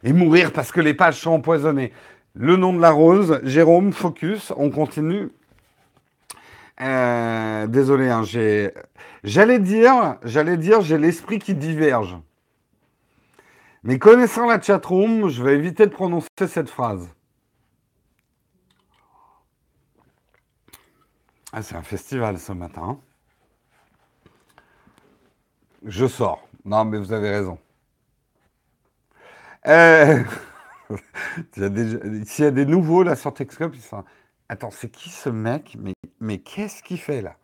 [SPEAKER 1] Et mourir parce que les pages sont empoisonnées. Le nom de la rose, Jérôme, focus, on continue. Euh, désolé, hein, j'ai, j'allais dire, j'allais dire, j'ai l'esprit qui diverge. Mais connaissant la chatroom, je vais éviter de prononcer cette phrase. Ah, c'est un festival ce matin. Je sors. Non, mais vous avez raison. Euh... S'il y a des nouveaux là sur Texcop, ils sont... Attends, c'est qui ce mec? Mais, mais qu'est-ce qu'il fait là?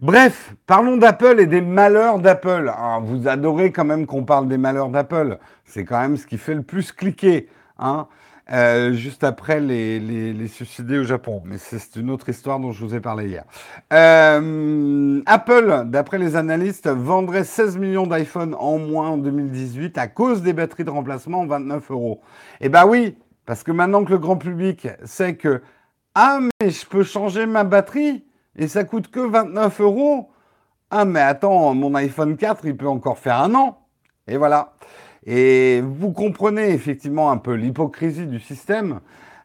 [SPEAKER 1] Bref, parlons d'Apple et des malheurs d'Apple. vous adorez quand même qu'on parle des malheurs d'Apple. C'est quand même ce qui fait le plus cliquer. Hein euh, juste après les, les, suicidés au Japon. Mais c'est une autre histoire dont je vous ai parlé hier. Euh, Apple, d'après les analystes, vendrait 16 millions d'iPhone en moins en 2018 à cause des batteries de remplacement 29 euros. Eh ben oui, parce que maintenant que le grand public sait que ah mais je peux changer ma batterie et ça coûte que 29 euros. Ah mais attends, mon iPhone 4 il peut encore faire un an. Et voilà. Et vous comprenez effectivement un peu l'hypocrisie du système,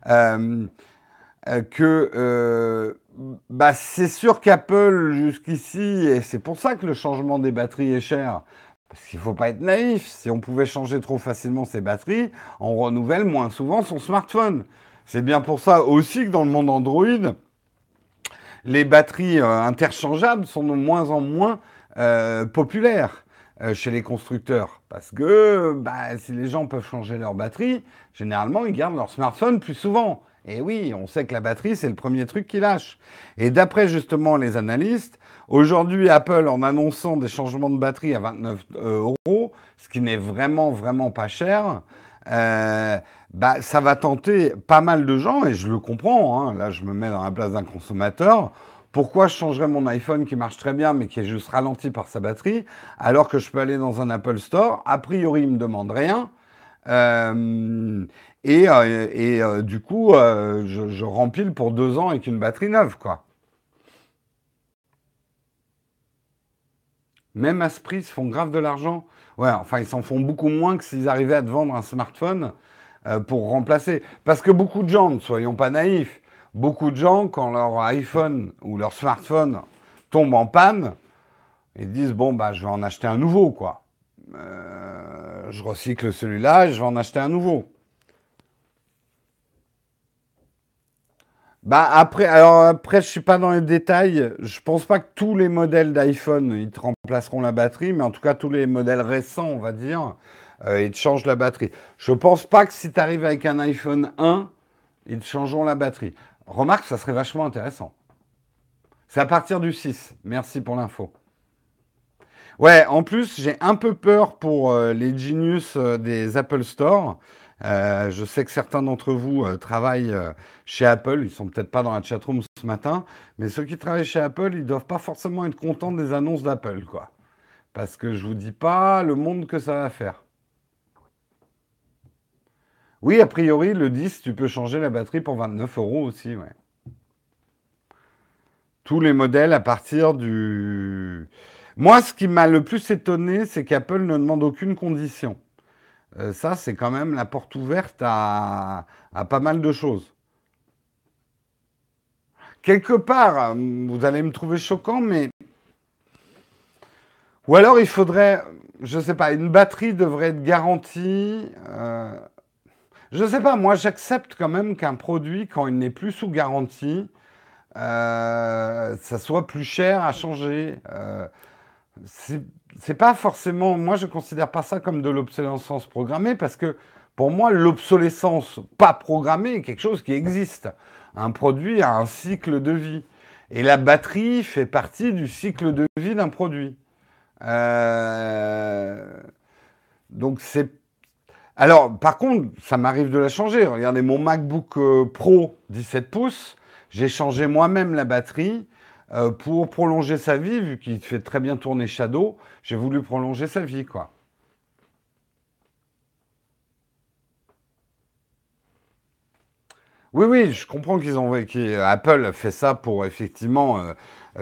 [SPEAKER 1] euh, euh, que euh, bah, c'est sûr qu'Apple jusqu'ici, et c'est pour ça que le changement des batteries est cher, parce qu'il ne faut pas être naïf, si on pouvait changer trop facilement ses batteries, on renouvelle moins souvent son smartphone. C'est bien pour ça aussi que dans le monde Android, les batteries interchangeables sont de moins en moins populaires. Euh, chez les constructeurs. Parce que bah, si les gens peuvent changer leur batterie, généralement, ils gardent leur smartphone plus souvent. Et oui, on sait que la batterie, c'est le premier truc qui lâche. Et d'après justement les analystes, aujourd'hui, Apple, en annonçant des changements de batterie à 29 euh, euros, ce qui n'est vraiment, vraiment pas cher, euh, bah, ça va tenter pas mal de gens, et je le comprends, hein. là je me mets dans la place d'un consommateur, pourquoi je changerais mon iPhone qui marche très bien mais qui est juste ralenti par sa batterie alors que je peux aller dans un Apple Store? A priori, il ne me demande rien. Euh, et, euh, euh, du coup, je, rempile pour deux ans avec une batterie neuve, quoi. Même Asprit se font grave de l'argent. Ouais, enfin, ils s'en font beaucoup moins que s'ils arrivaient à te vendre un smartphone pour remplacer. Parce que beaucoup de gens, ne soyons pas naïfs, beaucoup de gens, quand leur iPhone ou leur smartphone tombe en panne, ils disent bon bah je vais en acheter un nouveau quoi. Euh, je recycle celui-là, je vais en acheter un nouveau. Bah après, alors après, je suis pas dans les détails. Je pense pas que tous les modèles d'iPhone ils te remplaceront la batterie, mais en tout cas tous les modèles récents, on va dire, euh, ils te changent la batterie. Je pense pas que si tu arrives avec un iPhone 1, ils te changeront la batterie. Remarque, ça serait vachement intéressant. C'est à partir du 6. Merci pour l'info. Ouais, en plus, j'ai un peu peur pour euh, les genius euh, des Apple Store. Euh, je sais que certains d'entre vous travaillent chez Apple. Ils sont peut-être pas dans la chatroom ce matin, mais ceux qui travaillent chez Apple, ils doivent pas forcément être contents des annonces d'Apple, quoi. Parce que je vous dis pas le monde que ça va faire. Oui, a priori, le 10, tu peux changer la batterie pour 29 euros aussi. Tous les modèles à partir du... Moi, ce qui m'a le plus étonné, c'est qu'Apple ne demande aucune condition. Euh, ça, c'est quand même la porte ouverte à, à pas mal de choses. Quelque part, vous allez me trouver choquant, mais... Ou alors, il faudrait, je ne sais pas, une batterie devrait être garantie... Euh, Je sais pas, moi j'accepte quand même qu'un produit, quand il n'est plus sous garantie, euh, ça soit plus cher à changer. Euh, c'est pas forcément. Moi, je considère pas ça comme de l'obsolescence programmée parce que pour moi, l'obsolescence pas programmée est quelque chose qui existe. Un produit a un cycle de vie. Et la batterie fait partie du cycle de vie d'un produit. Euh, donc c'est. Alors, par contre, ça m'arrive de la changer. Regardez mon MacBook euh, Pro 17 pouces. J'ai changé moi-même la batterie euh, pour prolonger sa vie, vu qu'il fait très bien tourner Shadow. J'ai voulu prolonger sa vie. Oui, oui, je comprends qu'ils ont Apple fait ça pour effectivement euh,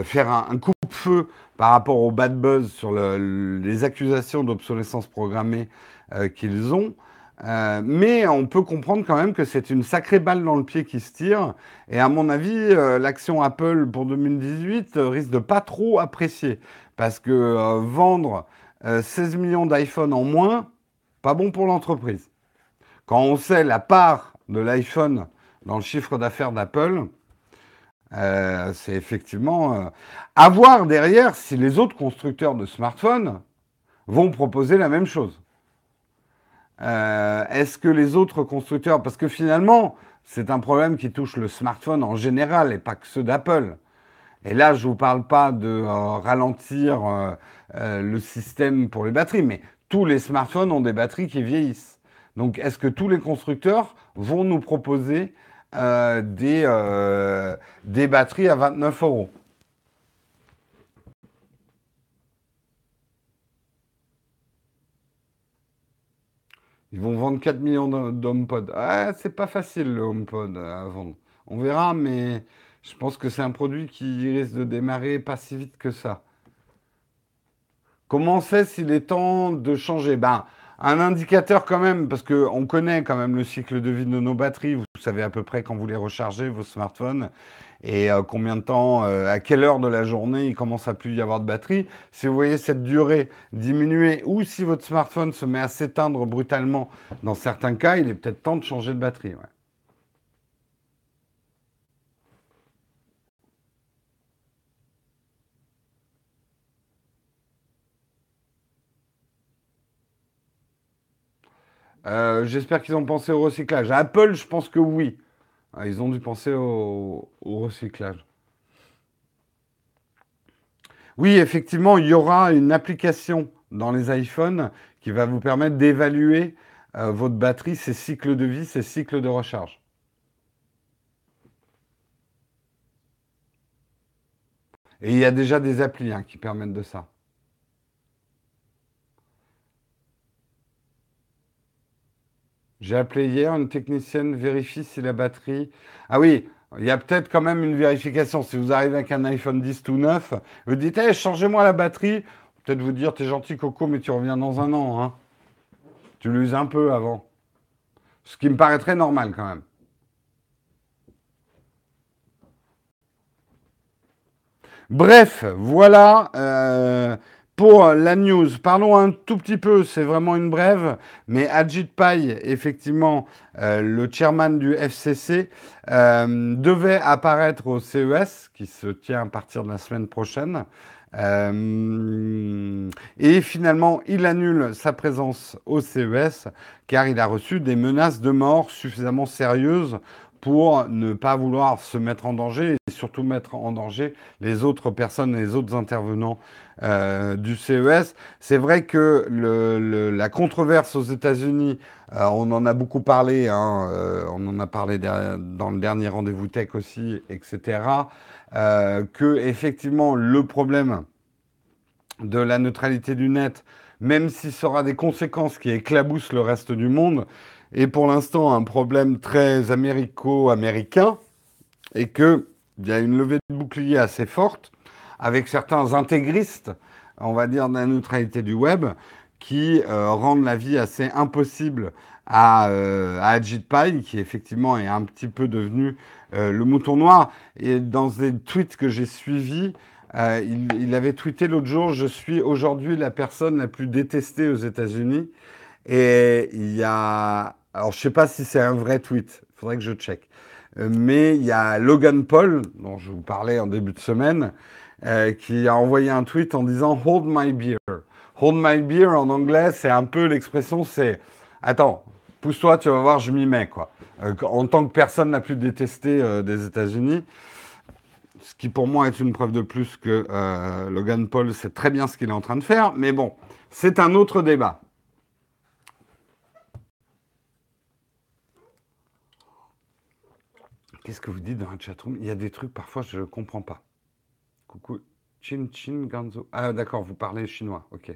[SPEAKER 1] faire un, coup de feu par rapport au bad buzz sur les accusations d'obsolescence programmée qu'ils ont. Euh, mais on peut comprendre quand même que c'est une sacrée balle dans le pied qui se tire. Et à mon avis, l'action Apple pour 2018 risque de pas trop apprécier. Parce que vendre 16 millions d'iPhone en moins, pas bon pour l'entreprise. Quand on sait la part de l'iPhone dans le chiffre d'affaires d'Apple, euh, c'est effectivement euh, à voir derrière si les autres constructeurs de smartphones vont proposer la même chose. Euh, est-ce que les autres constructeurs, parce que finalement, c'est un problème qui touche le smartphone en général et pas que ceux d'Apple. Et là, je ne vous parle pas de ralentir le système pour les batteries, mais tous les smartphones ont des batteries qui vieillissent. Donc, est-ce que tous les constructeurs vont nous proposer euh, des, euh, des batteries à 29 euros? Ils vont vendre 4 millions d'HomePod. Ah, c'est pas facile le HomePod à vendre. On verra, mais je pense que c'est un produit qui risque de démarrer pas si vite que ça. Comment on sait s'il est temps de changer? Ben, un indicateur quand même, parce qu'on connaît quand même le cycle de vie de nos batteries. Vous savez à peu près quand vous les rechargez, vos smartphones, et euh, combien de temps, euh, à quelle heure de la journée il commence à plus y avoir de batterie. Si vous voyez cette durée diminuer, ou si votre smartphone se met à s'éteindre brutalement, dans certains cas, il est peut-être temps de changer de batterie. Euh, j'espère qu'ils ont pensé au recyclage. Apple, je pense que oui. Ah, ils ont dû penser au, recyclage. Oui, effectivement, il y aura une application dans les iPhones qui va vous permettre d'évaluer euh, votre batterie, ses cycles de vie, ses cycles de recharge. Et il y a déjà des applis hein, qui permettent de ça. J'ai appelé hier, une technicienne vérifie si la batterie. Ah oui, il y a peut-être quand même une vérification. Si vous arrivez avec un iPhone 10 tout neuf, vous dites hey, changez-moi la batterie. Peut-être vous dire t'es gentil Coco, mais tu reviens dans un an. Hein. Tu l'uses un peu avant. Ce qui me paraîtrait normal quand même. Bref, voilà. Euh, pour la news, parlons un tout petit peu, c'est vraiment une brève, mais Ajit Pai, effectivement, euh, le chairman du FCC, euh, devait apparaître au CES, qui se tient à partir de la semaine prochaine. Euh, et finalement, il annule sa présence au CES car il a reçu des menaces de mort suffisamment sérieuses pour ne pas vouloir se mettre en danger et surtout mettre en danger les autres personnes, les autres intervenants euh, du CES. C'est vrai que la controverse aux États-Unis, euh, on en a beaucoup parlé, hein, euh, on en a parlé dans le dernier rendez-vous tech aussi, etc. que effectivement le problème de la neutralité du net, même s'il sera des conséquences qui éclaboussent le reste du monde, est pour l'instant un problème très américo-américain et qu'il y a une levée de bouclier assez forte avec certains intégristes, on va dire, de la neutralité du web qui euh, rendent la vie assez impossible à, euh, Ajit Pai, qui effectivement est un petit peu devenu euh, le mouton noir. Et dans des tweets que j'ai suivis, il, il, avait tweeté l'autre jour Je suis aujourd'hui la personne la plus détestée aux États-Unis. Et il y a alors je sais pas si c'est un vrai tweet, il faudrait que je check. Mais il y a Logan Paul, dont je vous parlais en début de semaine, euh, qui a envoyé un tweet en disant Hold my beer. Hold my beer en anglais, c'est un peu l'expression, c'est Attends, pousse-toi, tu vas voir, je m'y mets. Quoi. Euh, en tant que personne n'a plus détesté des États-Unis, ce qui pour moi est une preuve de plus que Logan Paul sait très bien ce qu'il est en train de faire, mais bon, c'est un autre débat. Qu'est-ce que vous dites dans la chatroom Il y a des trucs, parfois, je ne comprends pas. Coucou. Chin Chin Ganzo. Ah, d'accord, vous parlez chinois. Ok.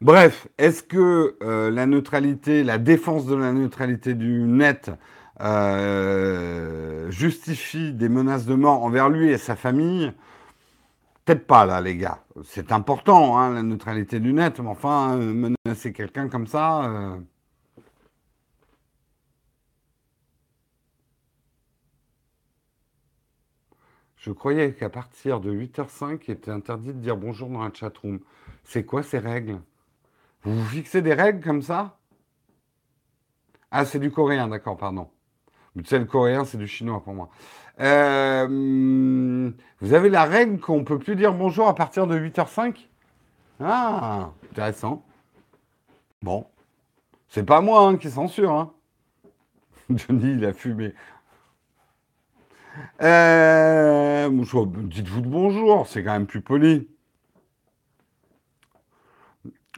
[SPEAKER 1] Bref, est-ce que euh, la neutralité, la défense de la neutralité du net euh, justifie des menaces de mort envers lui et sa famille? Peut-être pas, là, les gars. C'est important, hein, la neutralité du net, mais enfin, euh, menacer quelqu'un comme ça. Je croyais qu'à partir de 8h05, il était interdit de dire bonjour dans la chatroom. C'est quoi ces règles? Vous vous fixez des règles comme ça? Ah, c'est du coréen, d'accord, pardon. Tu sais, le coréen, c'est du chinois pour moi. Euh, vous avez la règle qu'on ne peut plus dire bonjour à partir de 8h05 Ah, intéressant. Bon. C'est pas moi hein, qui censure. Hein. Johnny, il a fumé. Euh, dites-vous de bonjour, c'est quand même plus poli.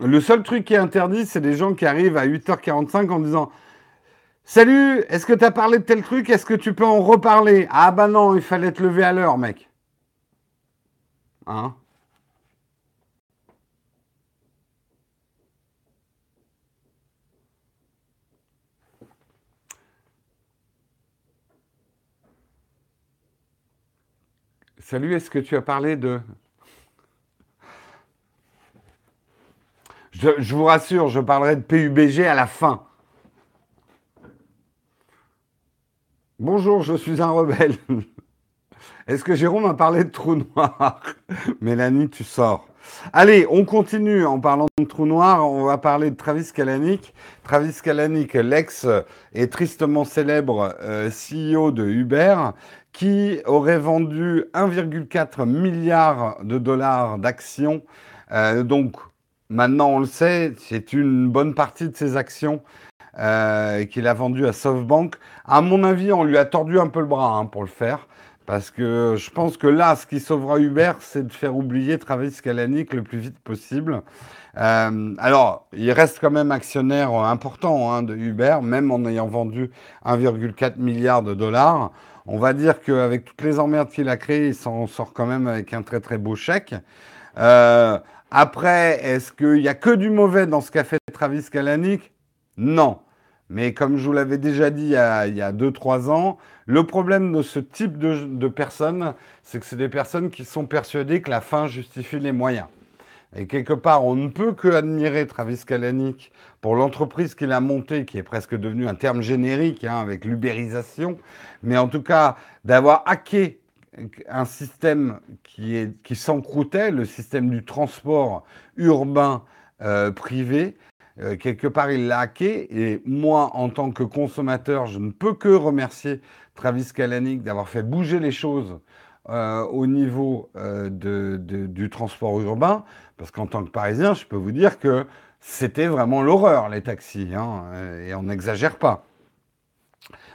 [SPEAKER 1] Le seul truc qui est interdit, c'est des gens qui arrivent à 8h45 en disant Salut, est-ce que tu as parlé de tel truc? Est-ce que tu peux en reparler Ah bah non, il fallait te lever à l'heure, mec. Hein? Salut, est-ce que tu as parlé de... Je, vous rassure, je parlerai de PUBG à la fin. Bonjour, je suis un rebelle. Est-ce que Jérôme a parlé de trou noir Mélanie, tu sors. Allez, on continue en parlant de trou noir. On va parler de Travis Kalanick. Travis Kalanick, l'ex et tristement célèbre euh, CEO de Uber, qui aurait vendu 1,4 milliard de dollars d'actions. Euh, donc maintenant on le sait, c'est une bonne partie de ses actions euh, qu'il a vendues à SoftBank. À mon avis, on lui a tordu un peu le bras hein, pour le faire. Parce que je pense que là, ce qui sauvera Uber, c'est de faire oublier Travis Kalanick le plus vite possible. Euh, alors, il reste quand même actionnaire important hein, de Uber, même en ayant vendu 1,4 milliard de dollars. On va dire qu'avec toutes les emmerdes qu'il a créées, il s'en sort quand même avec un très très beau chèque. Euh, après, est-ce qu'il n'y a que du mauvais dans ce qu'a fait Travis Kalanick? Non. Mais comme je vous l'avais déjà dit il y a 2-3 ans, le problème de ce type de, de personnes, c'est que c'est des personnes qui sont persuadées que la fin justifie les moyens. Et quelque part, on ne peut que admirer Travis Kalanick pour l'entreprise qu'il a montée, qui est presque devenue un terme générique hein, avec l'ubérisation, mais en tout cas d'avoir hacké un système qui, qui s'encroutait, le système du transport urbain euh, privé. Euh, quelque part, il l'a hacké. Et moi, en tant que consommateur, je ne peux que remercier Travis Kalanick d'avoir fait bouger les choses euh, au niveau du transport urbain. Parce qu'en tant que Parisien, je peux vous dire que c'était vraiment l'horreur, les taxis, hein, et on n'exagère pas.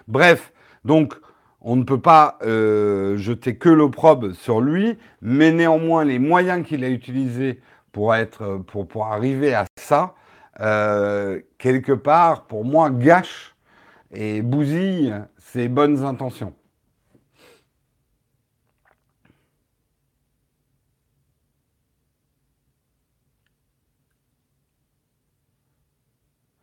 [SPEAKER 1] Bref, donc on ne peut pas euh, jeter que l'opprobre sur lui, mais néanmoins les moyens qu'il a utilisés pour, arriver à ça, euh, quelque part, pour moi, gâche et bousille ses bonnes intentions.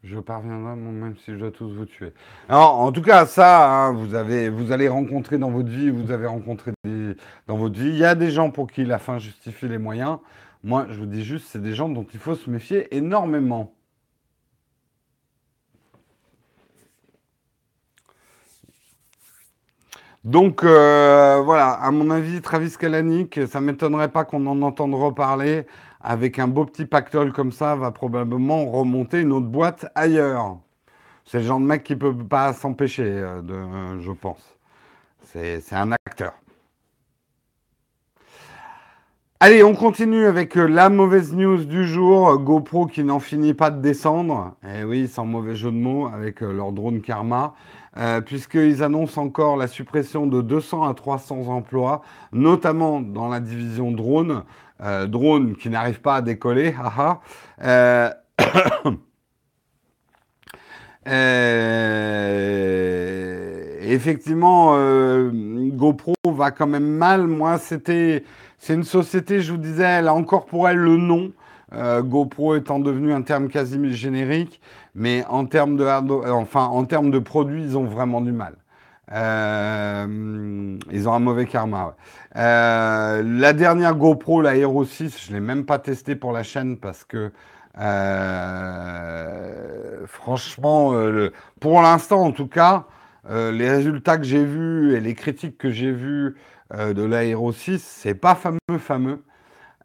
[SPEAKER 1] Je parviendrai même si je dois tous vous tuer. en tout cas, ça, hein, vous, allez rencontrer dans votre vie, vous avez rencontré dans votre vie. Il y a des gens pour qui la fin justifie les moyens. Moi, je vous dis juste, c'est des gens dont il faut se méfier énormément. Donc euh, voilà, à mon avis, Travis Kalanick, ça m'étonnerait pas qu'on en entende reparler. Avec un beau petit pactole comme ça, va probablement remonter une autre boîte ailleurs. C'est le genre de mec qui peut pas s'empêcher, euh, je pense. C'est un acteur. Allez, on continue avec euh, la mauvaise news du jour. GoPro qui n'en finit pas de descendre. Eh oui, sans mauvais jeu de mots, avec euh, leur drone Karma. Puisqu'ils annoncent encore la suppression de 200 à 300 emplois, notamment dans la division drone. Drone qui n'arrive pas à décoller. Haha. effectivement, GoPro va quand même mal. Moi, c'était c'est une société, je vous disais, elle a encore pour elle le nom. Euh, GoPro étant devenu un terme quasi générique, mais en termes de, euh, enfin, en termes de produits, ils ont vraiment du mal. Euh, ils ont un mauvais karma. la dernière GoPro, la Hero 6, je ne l'ai même pas testée pour la chaîne parce que franchement, pour l'instant en tout cas, les résultats que j'ai vus et les critiques que j'ai vues euh, de l'Aéro 6, c'est pas fameux, fameux.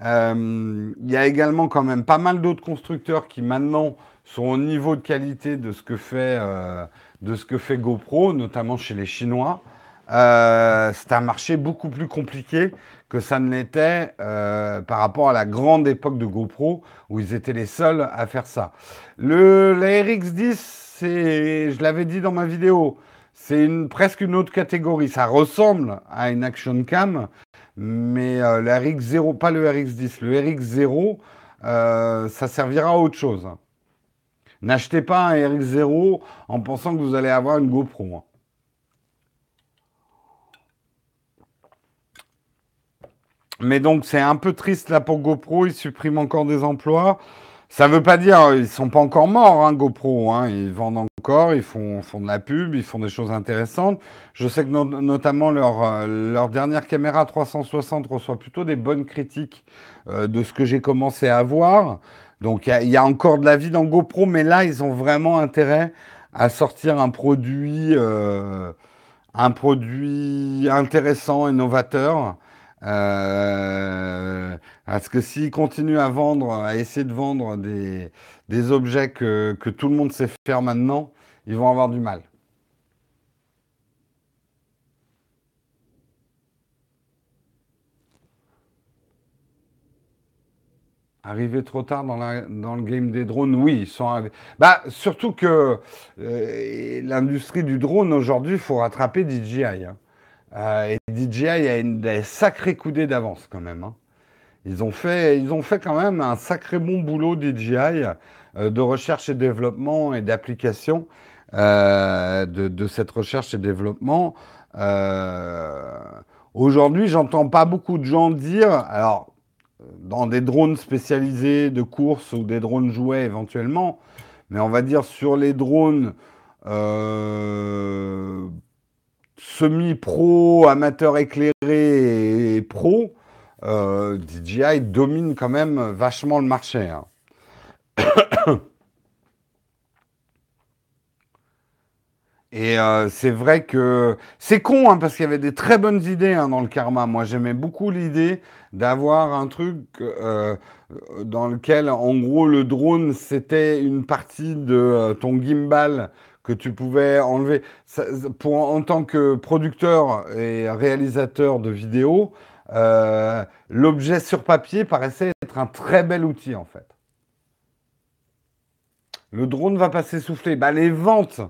[SPEAKER 1] Euh, il y a également quand même pas mal d'autres constructeurs qui maintenant sont au niveau de qualité de ce que fait, euh, de ce que fait GoPro, notamment chez les Chinois. c'est un marché beaucoup plus compliqué que ça ne l'était par rapport à la grande époque de GoPro où ils étaient les seuls à faire ça. Le, la RX10, c'est, je l'avais dit dans ma vidéo, c'est presque une autre catégorie. Ça ressemble à une action cam, mais euh, le RX0, pas le RX10, le RX0, euh, ça servira à autre chose. N'achetez pas un RX0 en pensant que vous allez avoir une GoPro. Hein. Mais donc c'est un peu triste là pour GoPro, ils suppriment encore des emplois. Ça ne veut pas dire ils sont pas encore morts, hein, GoPro. Hein. Ils vendent encore, ils font, de la pub, ils font des choses intéressantes. Je sais que notamment leur, euh, leur dernière caméra 360 reçoit plutôt des bonnes critiques euh, de ce que j'ai commencé à voir. Donc il y, a encore de la vie dans GoPro, mais là ils ont vraiment intérêt à sortir un produit, euh, un produit intéressant, innovateur. Euh, parce que s'ils continuent à vendre, à essayer de vendre des, des objets que, que, tout le monde sait faire maintenant, ils vont avoir du mal. Arriver trop tard dans, le game des drones, oui, ils sont. Bah, surtout que euh, l'industrie du drone aujourd'hui, il faut rattraper DJI. Hein. Euh, et DJI a une, des sacrés coudées d'avance quand même. Hein. Ils, ont fait, ils ont fait quand même un sacré bon boulot DJI euh, de recherche et développement et d'application de, de, cette recherche et développement. Aujourd'hui, j'entends pas beaucoup de gens dire, alors dans des drones spécialisés de course ou des drones jouets éventuellement, mais on va dire sur les drones semi-pro, amateur éclairé et pro, euh, DJI domine quand même vachement le marché. Hein. Et euh, c'est vrai que c'est con, hein, parce qu'il y avait des très bonnes idées hein, dans le karma. Moi, j'aimais beaucoup l'idée d'avoir un truc euh, dans lequel, en gros, le drone, c'était une partie de ton gimbal que tu pouvais enlever. pour, en tant que producteur et réalisateur de vidéos, euh, l'objet sur papier paraissait être un très bel outil en fait. Le drone va pas s'essouffler. Bah, les ventes euh,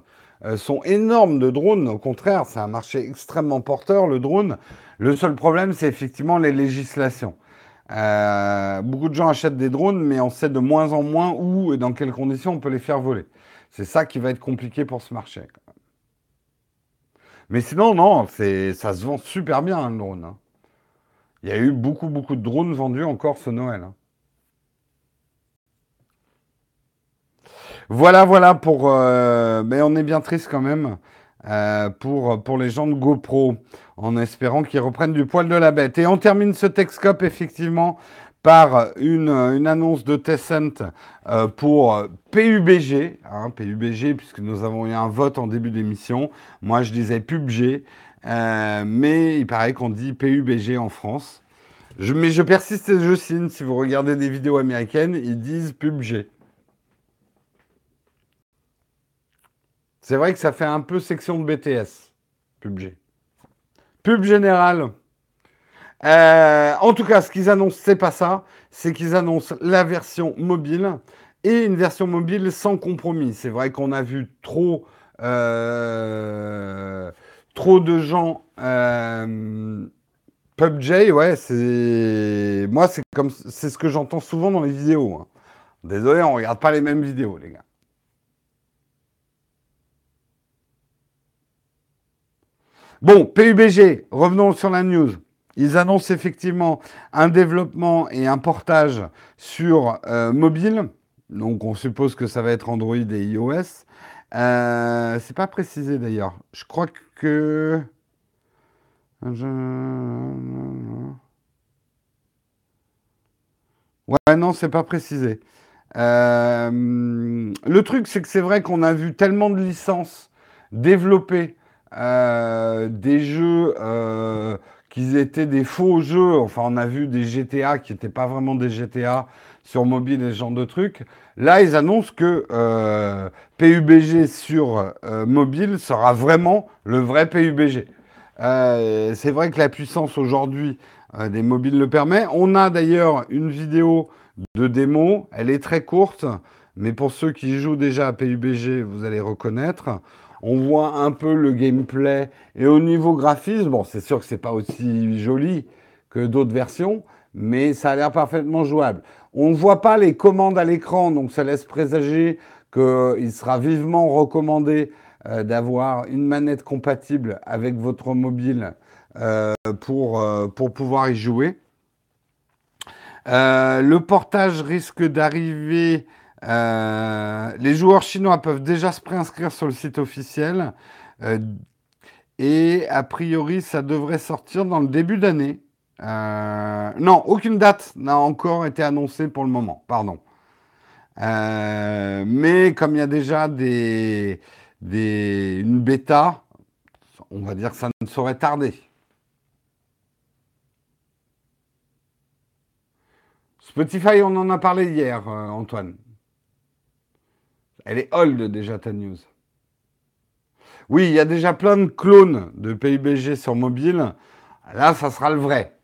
[SPEAKER 1] sont énormes de drones. Au contraire, c'est un marché extrêmement porteur, le drone. Le seul problème, c'est effectivement les législations. Euh, beaucoup de gens achètent des drones, mais on sait de moins en moins où et dans quelles conditions on peut les faire voler. C'est ça qui va être compliqué pour ce marché. Mais sinon, non, ça se vend super bien un drone. Hein. Il y a eu beaucoup, beaucoup de drones vendus encore ce Noël. Hein. Voilà, voilà pour. Euh, mais on est bien triste quand même euh, pour, pour les gens de GoPro, en espérant qu'ils reprennent du poil de la bête. Et on termine ce Texcope effectivement par une, annonce de Tessent euh, pour PUBG, hein, PUBG, puisque nous avons eu un vote en début d'émission. Moi, je disais PUBG. Euh, mais il paraît qu'on dit PUBG en France. Mais je persiste et je signe. Si vous regardez des vidéos américaines, ils disent PUBG. C'est vrai que ça fait un peu section de BTS, PUBG. Pub général. Euh, en tout cas, ce qu'ils annoncent, c'est pas ça. C'est qu'ils annoncent la version mobile et une version mobile sans compromis. C'est vrai qu'on a vu trop, euh, trop de gens. Euh, PUBG, ouais, c'est moi, c'est comme c'est ce que j'entends souvent dans les vidéos. Hein. Désolé, on regarde pas les mêmes vidéos, les gars. Bon, PUBG, revenons sur la news. Ils annoncent effectivement un développement et un portage sur euh, mobile. Donc on suppose que ça va être Android et iOS. Euh, c'est pas précisé d'ailleurs. Je crois que. Ouais, non, c'est pas précisé. Euh, le truc, c'est que c'est vrai qu'on a vu tellement de licences développées des jeux euh, qui étaient des faux jeux. Enfin, on a vu des GTA qui n'étaient pas vraiment des GTA sur mobile et ce genre de trucs. Là, ils annoncent que euh, PUBG sur mobile sera vraiment le vrai PUBG. c'est vrai que la puissance aujourd'hui des mobiles le permet. On a d'ailleurs une vidéo de démo. Elle est très courte, mais pour ceux qui jouent déjà à PUBG, vous allez reconnaître. On voit un peu le gameplay. Et au niveau graphisme, bon, c'est sûr que c'est pas aussi joli que d'autres versions, mais ça a l'air parfaitement jouable. On ne voit pas les commandes à l'écran, donc ça laisse présager qu'il sera vivement recommandé euh, d'avoir une manette compatible avec votre mobile euh, euh, pour pouvoir y jouer. le portage risque d'arriver euh, les joueurs chinois peuvent déjà se préinscrire sur le site officiel. Euh, et a priori, ça devrait sortir dans le début d'année. Euh, non, aucune date n'a encore été annoncée pour le moment, pardon. mais comme il y a déjà des, une bêta, on va dire que ça ne saurait tarder. Spotify, on en a parlé hier, Antoine. Elle est old déjà ta news. Oui, il y a déjà plein de clones de PUBG sur mobile. Là, ça sera le vrai.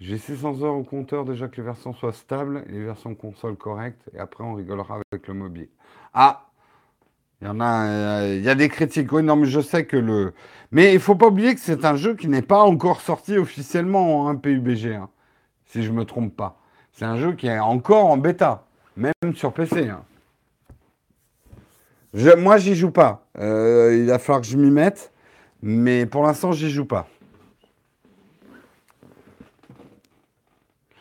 [SPEAKER 1] J'ai 600 heures au compteur déjà que les versions soient stables les versions console correctes. Et après, on rigolera avec le mobile. Ah, il y en a, a des critiques. Oui, non, mais je sais que le. Mais il faut pas oublier que c'est un jeu qui n'est pas encore sorti officiellement en PUBG. Hein si je ne me trompe pas. C'est un jeu qui est encore en bêta, même sur PC. Hein. Moi, j'y joue pas. Euh, il va falloir que je m'y mette, mais pour l'instant, j'y joue pas.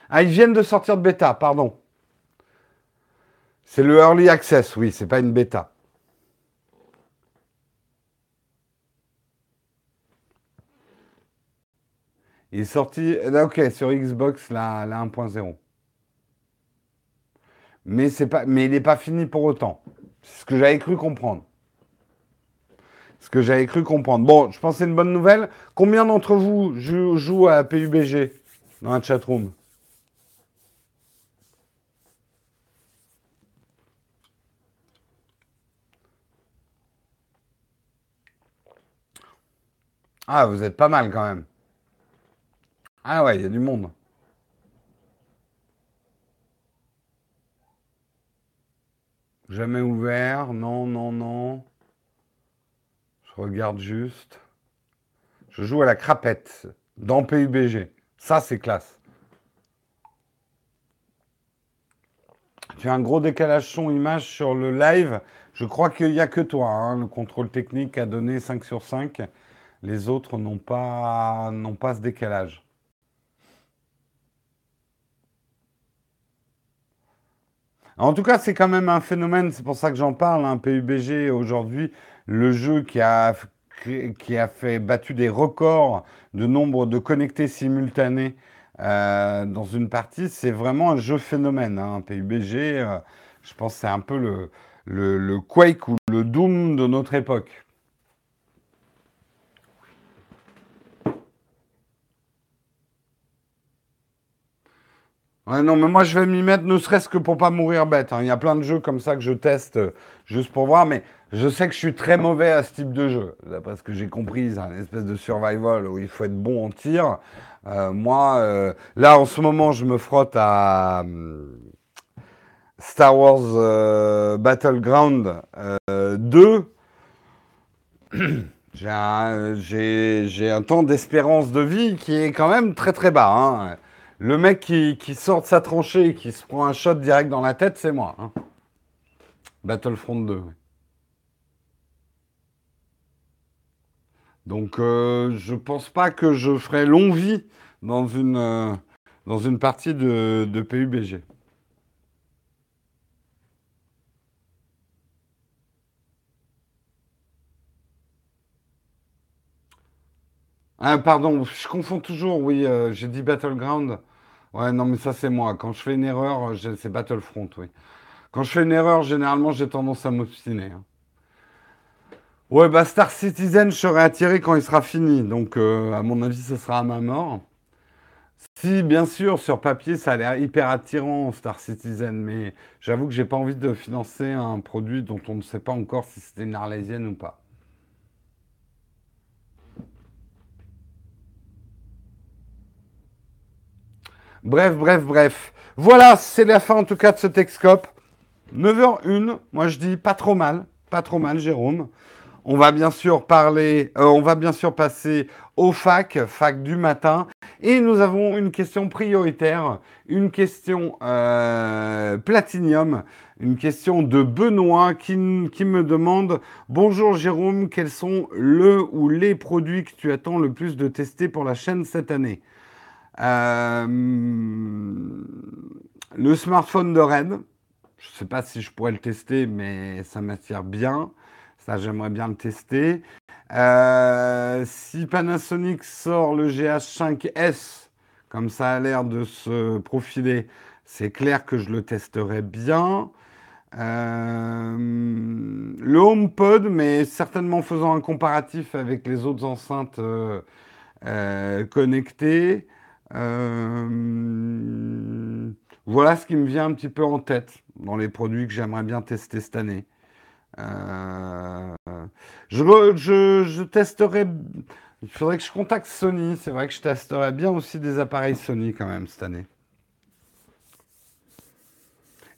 [SPEAKER 1] Ah, ils viennent de sortir de bêta, pardon. C'est le Early Access, oui, c'est pas une bêta. Il est sorti, ok, sur Xbox, la, 1.0. Mais, mais il n'est pas fini pour autant. C'est ce que j'avais cru comprendre. Ce que j'avais cru comprendre. Bon, je pense que c'est une bonne nouvelle. Combien d'entre vous jouent, à PUBG dans la chatroom? Ah, vous êtes pas mal quand même. Ah ouais, il y a du monde. Jamais ouvert, non, non, non. Je regarde juste. Je joue à la crapette dans PUBG. Ça, c'est classe. Tu as un gros décalage son-image sur le live. Je crois qu'il n'y a que toi. Hein. Le contrôle technique a donné 5 sur 5. Les autres n'ont pas, n'ont pas ce décalage. En tout cas, c'est quand même un phénomène, c'est pour ça que j'en parle, un hein, PUBG aujourd'hui, le jeu qui a, qui a fait battu des records de nombre de connectés simultanés euh, dans une partie, c'est vraiment un jeu phénomène. Hein, PUBG, euh, je pense que c'est un peu le, le, Quake ou le Doom de notre époque. Non, mais moi je vais m'y mettre ne serait-ce que pour pas mourir bête. Hein. Il y a plein de jeux comme ça que je teste euh, juste pour voir, mais je sais que je suis très mauvais à ce type de jeu. D'après ce que j'ai compris, c'est un espèce de survival où il faut être bon en tir. Euh, moi, euh, là en ce moment, je me frotte à Star Wars Battleground 2. j'ai un, un, temps d'espérance de vie qui est quand même très très bas. Hein. Le mec qui, sort de sa tranchée et qui se prend un shot direct dans la tête, c'est moi. Hein. Battlefront 2. Donc, euh, je pense pas que je ferai long vie dans une, euh, dans une partie de, de PUBG. Ah, pardon, je confonds toujours, oui, euh, j'ai dit Battleground. Ouais, non, mais ça, c'est moi. Quand je fais une erreur, c'est Battlefront, oui. Quand je fais une erreur, généralement, j'ai tendance à m'obstiner. Hein. Ouais, bah Star Citizen, je serai attiré quand il sera fini. Donc, euh, à mon avis, ce sera à ma mort. Si, bien sûr, sur papier, ça a l'air hyper attirant, Star Citizen, mais j'avoue que j'ai pas envie de financer un produit dont on ne sait pas encore si c'était une arlésienne ou pas. Bref, bref, bref. Voilà, c'est la fin en tout cas de ce Texcope. 9h01, moi je dis pas trop mal, pas trop mal Jérôme. On va bien sûr parler, euh, on va bien sûr passer au fac, fac du matin. Et nous avons une question prioritaire, une question euh, platinium, une question de Benoît qui, qui, me demande Bonjour Jérôme, quels sont le ou les produits que tu attends le plus de tester pour la chaîne cette année? Euh, le smartphone de Red, je ne sais pas si je pourrais le tester, mais ça m'attire bien. Ça, j'aimerais bien le tester. Euh, si Panasonic sort le GH5S, comme ça a l'air de se profiler, c'est clair que je le testerai bien. Euh, le HomePod, mais certainement faisant un comparatif avec les autres enceintes connectées. Euh, voilà ce qui me vient un petit peu en tête dans les produits que j'aimerais bien tester cette année. Euh, je, testerai. Il faudrait que je contacte Sony. C'est vrai que je testerai bien aussi des appareils Sony quand même cette année.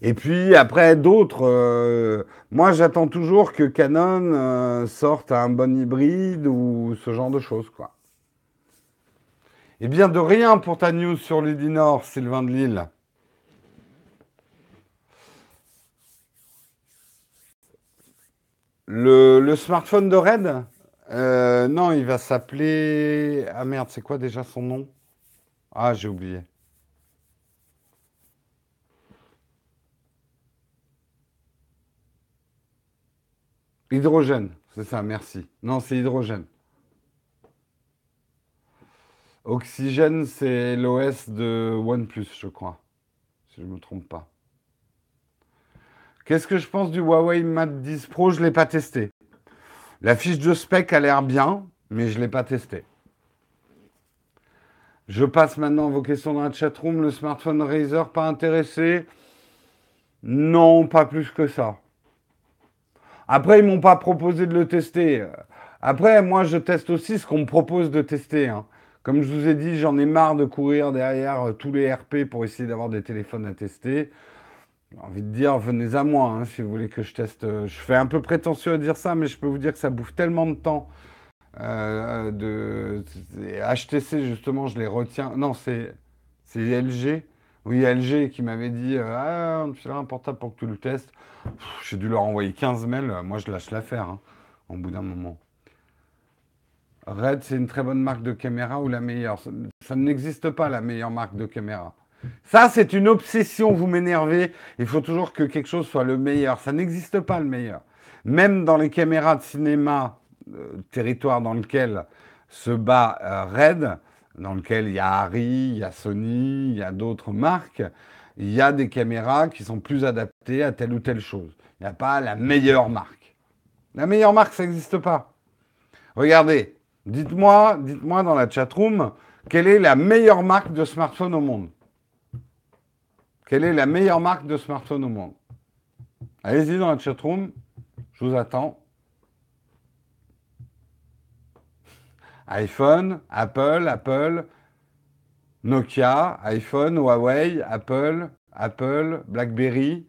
[SPEAKER 1] Et puis après d'autres, euh, moi j'attends toujours que Canon sorte un bon hybride ou ce genre de choses quoi. Eh bien, de rien pour ta news sur l'Udinor, Sylvain de Lille. Le, smartphone de Red euh, Non, il va s'appeler. Ah merde, c'est quoi déjà son nom? Ah, j'ai oublié. Hydrogène, c'est ça, merci. Non, c'est hydrogène. Oxygène, c'est l'OS de OnePlus, je crois, si je ne me trompe pas. Qu'est-ce que je pense du Huawei Mate 10 Pro? Je ne l'ai pas testé. La fiche de spec a l'air bien, mais je ne l'ai pas testé. Je passe maintenant vos questions dans la chatroom. Le smartphone Razer, pas intéressé? Non, pas plus que ça. Après, ils m'ont pas proposé de le tester. Après, moi, je teste aussi ce qu'on me propose de tester. Hein. Comme je vous ai dit, j'en ai marre de courir derrière euh, tous les RP pour essayer d'avoir des téléphones à tester. J'ai envie de dire, venez à moi hein, si vous voulez que je teste. Euh, je fais un peu prétentieux à dire ça, mais je peux vous dire que ça bouffe tellement de temps. Euh, de HTC justement, je les retiens. Non, c'est LG. Oui, LG qui m'avait dit Ah, on te un portable pour que tu le testes. J'ai dû leur envoyer 15 mails. Moi, je lâche l'affaire hein, au bout d'un moment. Red, c'est une très bonne marque de caméra ou la meilleure? Ça, n'existe pas la meilleure marque de caméra. Ça, c'est une obsession, vous m'énervez. Il faut toujours que quelque chose soit le meilleur. Ça n'existe pas le meilleur. Même dans les caméras de cinéma, euh, territoire dans lequel se bat euh, Red, dans lequel il y a Harry, il y a Sony, il y a d'autres marques, il y a des caméras qui sont plus adaptées à telle ou telle chose. Il n'y a pas la meilleure marque. La meilleure marque, ça n'existe pas. Regardez, dites-moi, dites-moi dans la chatroom, quelle est la meilleure marque de smartphone au monde? Quelle est la meilleure marque de smartphone au monde? Allez-y dans la chatroom, je vous attends. iPhone, Apple, Apple, Nokia, iPhone, Huawei, Apple, Apple, BlackBerry,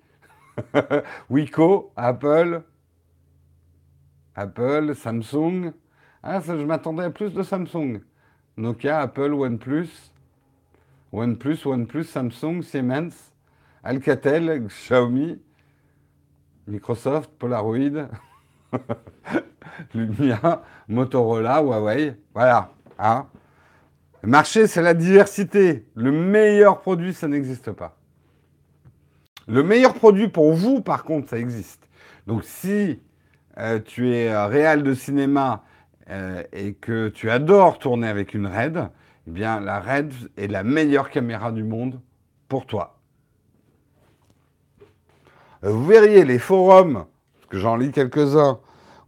[SPEAKER 1] Wiko, Apple, Apple, Samsung. Ça, je m'attendais à plus de Samsung. Nokia, Apple, OnePlus, OnePlus, OnePlus, Samsung, Siemens, Alcatel, Xiaomi, Microsoft, Polaroid, Lumia, Motorola, Huawei. Voilà. Hein. Le marché, c'est la diversité. Le meilleur produit, ça n'existe pas. Le meilleur produit pour vous, par contre, ça existe. Donc si euh, tu es réel de cinéma euh, et que tu adores tourner avec une RED, eh bien la RED est la meilleure caméra du monde pour toi. Euh, vous verriez les forums, parce que j'en lis quelques-uns,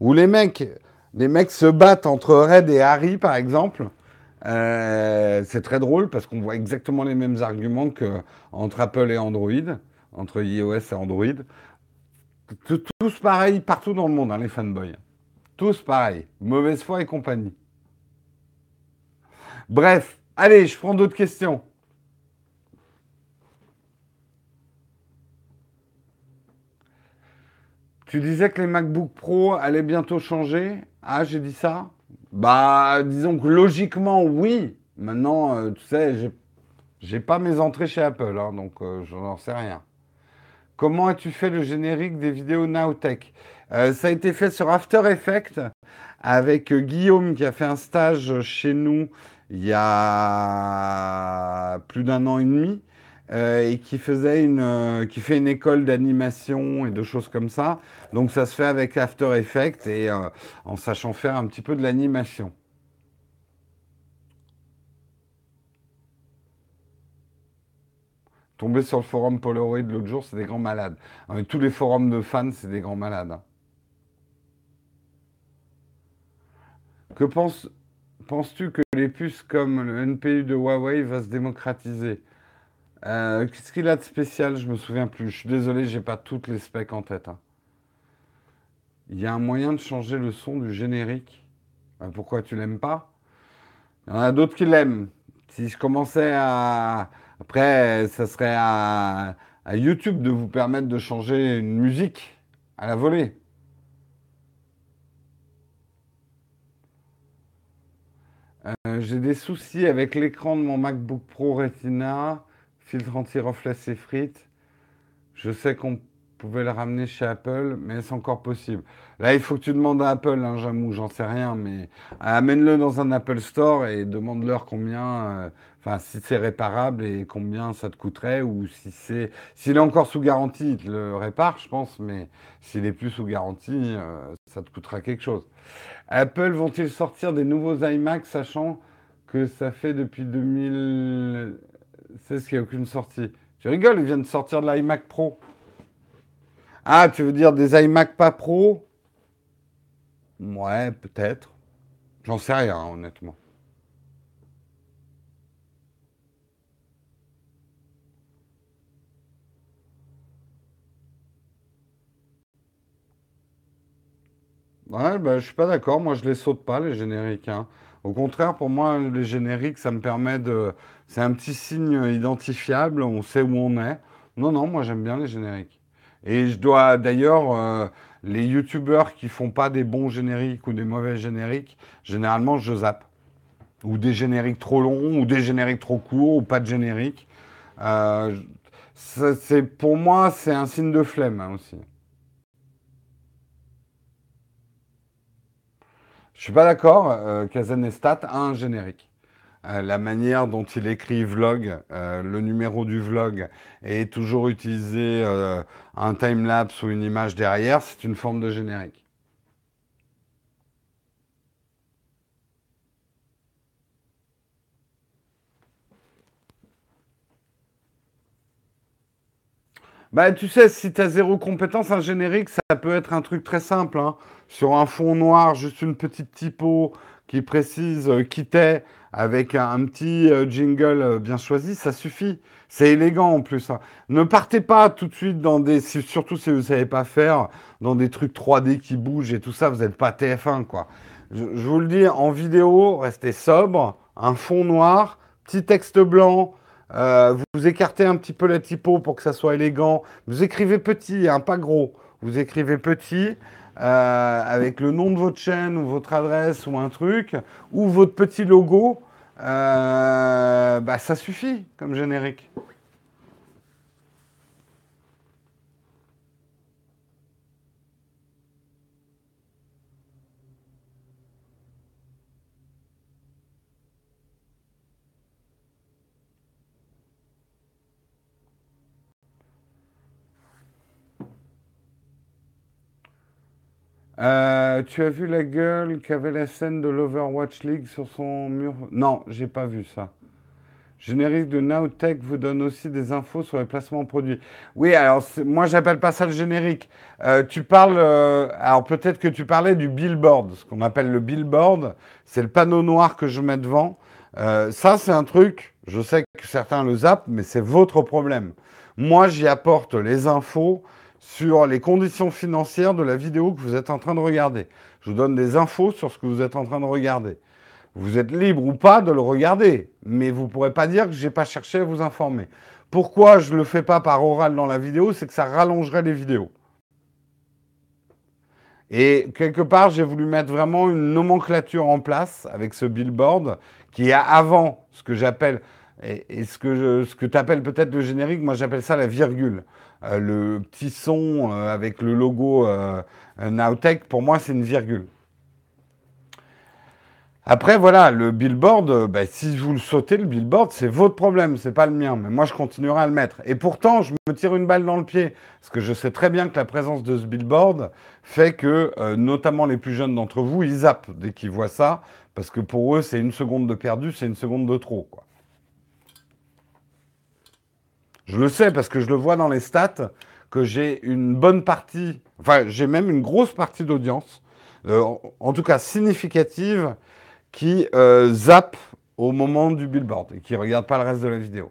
[SPEAKER 1] où les mecs, les mecs se battent entre Red et Harry, par exemple. Euh, c'est très drôle parce qu'on voit exactement les mêmes arguments qu'entre Apple et Android, entre iOS et Android. Tous pareils partout dans le monde, hein, les fanboys. Tous pareils. Mauvaise foi et compagnie. Bref, allez, je prends d'autres questions. Tu disais que les MacBook Pro allaient bientôt changer. Ah, j'ai dit ça Bah, disons que logiquement, oui. Maintenant, euh, tu sais, j'ai pas mes entrées chez Apple, hein, donc euh, je n'en sais rien. Comment as-tu fait le générique des vidéos Nowtech? Euh, Ça a été fait sur After Effects avec Guillaume qui a fait un stage chez nous il y a plus d'un an et demi. Euh, et qui faisait une, euh, qui fait une école d'animation et de choses comme ça. Donc ça se fait avec After Effects et euh, en sachant faire un petit peu de l'animation. Tomber sur le forum Polaroid l'autre jour, c'est des grands malades. tous les forums de fans, c'est des grands malades. Hein. Que penses, penses-tu que les puces comme le NPU de Huawei va se démocratiser? Euh, qu'est-ce qu'il a de spécial? Je me souviens plus. Je suis désolé, j'ai pas toutes les specs en tête. Hein. Il y a un moyen de changer le son du générique? Euh, pourquoi tu l'aimes pas? Il y en a d'autres qui l'aiment. Si je commençais à. Après, ça serait à... YouTube de vous permettre de changer une musique à la volée. Euh, j'ai des soucis avec l'écran de mon MacBook Pro Retina filtre anti-reflet c'est frites. Je sais qu'on pouvait le ramener chez Apple, mais c'est encore possible? Là, il faut que tu demandes à Apple, hein, Jamou, j'en sais rien, mais amène-le dans un Apple Store et demande-leur combien, euh, enfin, si c'est réparable et combien ça te coûterait, ou si c'est, s'il est encore sous garantie, il te le répare, je pense, mais s'il est plus sous garantie, euh, ça te coûtera quelque chose. Apple vont-ils sortir des nouveaux iMac, sachant que ça fait depuis 2000 c'est ce qu'il n'y a aucune sortie. Tu rigoles, ils viennent de sortir de l'iMac Pro. Ah, tu veux dire des iMac pas Pro? Ouais, peut-être. J'en sais rien, honnêtement. Ouais, bah, je suis pas d'accord. Moi, je les saute pas, les génériques. Hein. Au contraire, pour moi, les génériques, ça me permet de. C'est un petit signe identifiable, on sait où on est. Non, non, moi j'aime bien les génériques. Et je dois d'ailleurs, euh, les youtubeurs qui font pas des bons génériques ou des mauvais génériques, généralement je zappe. Ou des génériques trop longs, ou des génériques trop courts, ou pas de générique. Euh, c'est, pour moi, c'est un signe de flemme hein, aussi. Je suis pas d'accord, euh, Kazanestat a un générique. Euh, la manière dont il écrit vlog, euh, le numéro du vlog, est toujours utilisé euh, un time-lapse ou une image derrière, c'est une forme de générique. Bah, tu sais, si tu as zéro compétence, un générique, ça peut être un truc très simple. hein. Sur un fond noir, juste une petite typo qui précise euh, qui t'es avec un, petit euh, jingle euh, bien choisi, ça suffit. C'est élégant en plus. hein. Ne partez pas tout de suite dans des, surtout si vous ne savez pas faire, dans des trucs 3D qui bougent et tout ça, vous n'êtes pas TF1, quoi. Je, vous le dis, en vidéo, restez sobre, un fond noir, petit texte blanc. euh, vous écartez un petit peu la typo pour que ça soit élégant. Vous écrivez petit, hein, pas gros. Vous écrivez petit avec le nom de votre chaîne ou votre adresse ou un truc ou votre petit logo. Euh, bah, ça suffit comme générique. Euh, tu as vu la gueule qu'avait la scène de l'Overwatch League sur son mur? Non, j'ai pas vu ça. Générique de Nowtech vous donne aussi des infos sur les placements produits. Oui, alors moi j'appelle pas ça le générique. Euh, tu parles, euh, alors peut-être que tu parlais du billboard, ce qu'on appelle le billboard, c'est le panneau noir que je mets devant. Euh, ça c'est un truc, je sais que certains le zappent, mais c'est votre problème. Moi j'y apporte les infos sur les conditions financières de la vidéo que vous êtes en train de regarder. Je vous donne des infos sur ce que vous êtes en train de regarder. Vous êtes libre ou pas de le regarder, mais vous ne pourrez pas dire que j'ai pas cherché à vous informer. Pourquoi je ne le fais pas par oral dans la vidéo C'est que ça rallongerait les vidéos. Et quelque part, j'ai voulu mettre vraiment une nomenclature en place avec ce billboard qui est avant ce que j'appelle, et, ce que, je- ce que tu appelles peut-être le générique, moi j'appelle ça la virgule. Euh, le petit son euh, avec le logo euh, Nowtech, pour moi c'est une virgule. Après, voilà, le billboard, bah, si vous le sautez, le billboard, c'est votre problème, c'est pas le mien. Mais moi, je continuerai à le mettre. Et pourtant, je me tire une balle dans le pied. Parce que je sais très bien que la présence de ce billboard fait que, notamment les plus jeunes d'entre vous, ils zappent dès qu'ils voient ça. Parce que pour eux, c'est une seconde de perdu, c'est une seconde de trop. Quoi. Je le sais parce que je le vois dans les stats que j'ai une bonne partie, enfin, j'ai même une grosse partie d'audience, euh, en, tout cas significative, qui euh, zappe au moment du billboard et qui ne regarde pas le reste de la vidéo.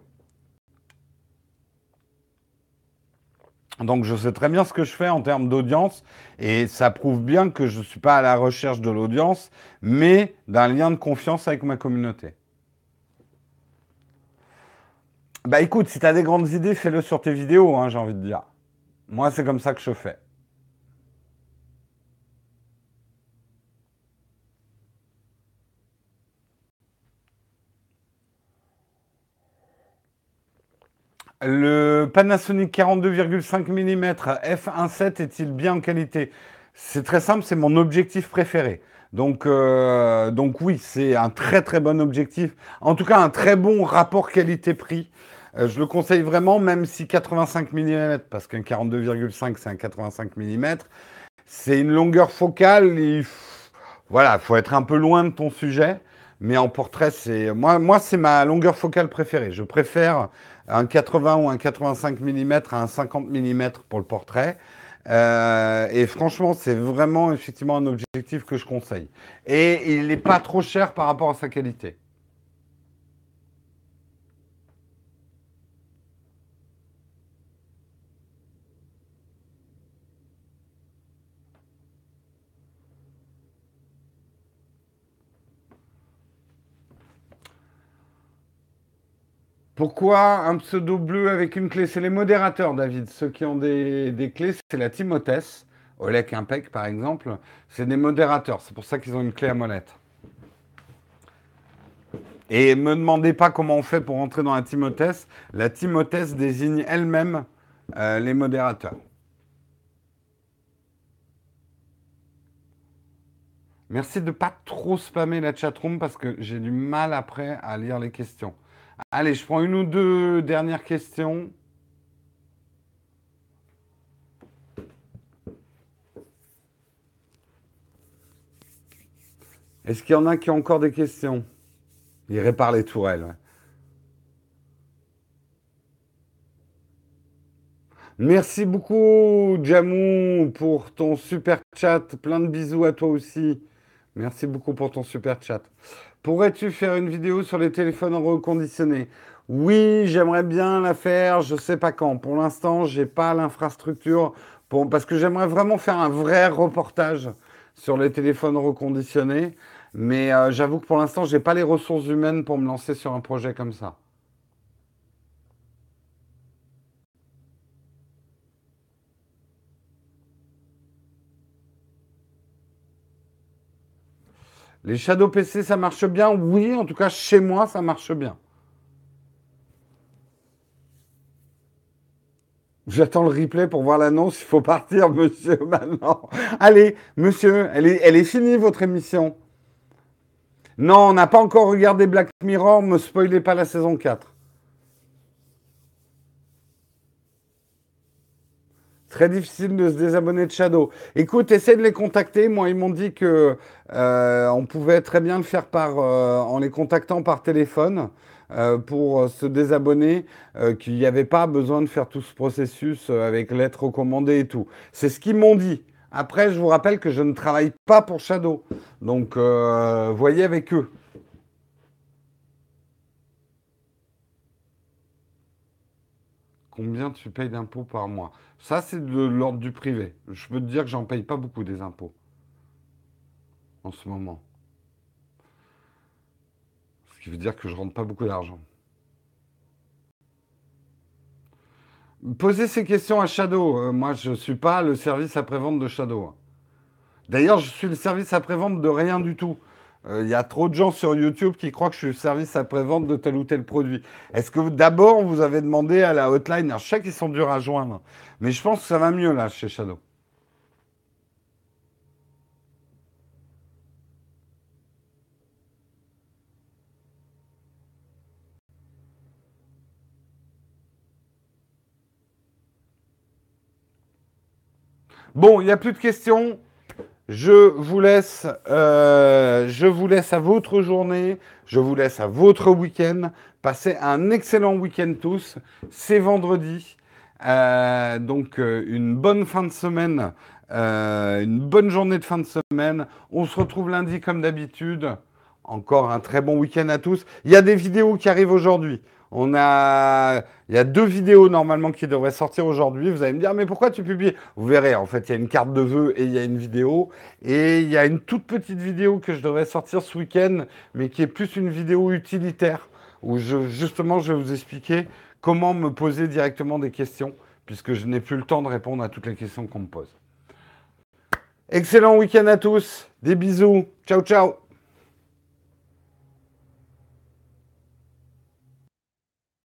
[SPEAKER 1] Donc je sais très bien ce que je fais en termes d'audience et ça prouve bien que je ne suis pas à la recherche de l'audience, mais d'un lien de confiance avec ma communauté. Bah écoute, si tu as des grandes idées, fais-le sur tes vidéos, hein, j'ai envie de dire. Moi, c'est comme ça que je fais. Le Panasonic 42,5 mm f1.7 est-il bien en qualité? C'est très simple, c'est mon objectif préféré. Donc, euh, donc oui, c'est un très très bon objectif. En tout cas, un très bon rapport qualité-prix. Euh, je le conseille vraiment, même si 85 mm, parce qu'un 42,5 c'est un 85 mm, c'est une longueur focale. F- voilà, faut être un peu loin de ton sujet. Mais en portrait, c'est moi, moi c'est ma longueur focale préférée. Je préfère un 80 ou un 85 mm à un 50 mm pour le portrait. Euh, et franchement, c'est vraiment effectivement un objectif que je conseille. Et il n'est pas trop cher par rapport à sa qualité. Pourquoi un pseudo bleu avec une clé? C'est les modérateurs, David. Ceux qui ont des, clés, c'est la Timothée. Olek Impec, par exemple, c'est des modérateurs. C'est pour ça qu'ils ont une clé à molette. Et me demandez pas comment on fait pour entrer dans la Timothée. La Timothée désigne elle-même euh, les modérateurs. Merci de pas trop spammer la chatroom parce que j'ai du mal après à lire les questions. Allez, je prends une ou deux dernières questions. Est-ce qu'il y en a qui ont encore des questions? Il répare les tourelles. Merci beaucoup, Jamou, pour ton super chat. Plein de bisous à toi aussi. Merci beaucoup pour ton super chat. Pourrais-tu faire une vidéo sur les téléphones reconditionnés? Oui, j'aimerais bien la faire, je ne sais pas quand. Pour l'instant, je n'ai pas l'infrastructure parce que j'aimerais vraiment faire un vrai reportage sur les téléphones reconditionnés. Mais euh, j'avoue que pour l'instant, je n'ai pas les ressources humaines pour me lancer sur un projet comme ça. Les Shadow PC, ça marche bien Oui, en tout cas, chez moi, ça marche bien. J'attends le replay pour voir l'annonce. Il faut partir, monsieur, maintenant. Allez, monsieur, elle est, elle est finie, votre émission. Non, on n'a pas encore regardé Black Mirror. Ne me spoilez pas la saison 4. Très difficile de se désabonner de Shadow. Écoute, essaie de les contacter. Moi, ils m'ont dit que euh, on pouvait très bien le faire par, euh, en les contactant par téléphone euh, pour se désabonner, qu'il n'y avait pas besoin de faire tout ce processus avec lettre recommandée et tout. C'est ce qu'ils m'ont dit. Après, je vous rappelle que je ne travaille pas pour Shadow. Donc, voyez avec eux. Combien tu payes d'impôts par mois Ça, c'est de l'ordre du privé. Je peux te dire que j'en paye pas beaucoup des impôts en ce moment. Ce qui veut dire que je rentre pas beaucoup d'argent. Posez ces questions à Shadow. Euh, moi, je ne suis pas le service après-vente de Shadow. D'ailleurs, je suis le service après-vente de rien du tout. Il euh, y a trop de gens sur YouTube qui croient que je suis service après-vente de tel ou tel produit. Est-ce que d'abord vous avez demandé à la hotline je sais qu'ils sont durs à joindre, mais je pense que ça va mieux là chez Shadow. Bon, il n'y a plus de questions? Je vous laisse, euh, je vous laisse à votre journée, je vous laisse à votre week-end. Passez un excellent week-end tous. C'est vendredi, euh, donc euh, une bonne fin de semaine, une bonne journée de fin de semaine. On se retrouve lundi comme d'habitude. Encore un très bon week-end à tous. Il y a des vidéos qui arrivent aujourd'hui. On a, il y a deux vidéos normalement qui devraient sortir aujourd'hui. Vous allez me dire, mais pourquoi tu publies? Vous verrez, en fait, il y a une carte de vœux et il y a une vidéo. Et il y a une toute petite vidéo que je devrais sortir ce week-end, mais qui est plus une vidéo utilitaire, où justement, je vais vous expliquer comment me poser directement des questions, puisque je n'ai plus le temps de répondre à toutes les questions qu'on me pose. Excellent week-end à tous. Des bisous. Ciao, ciao.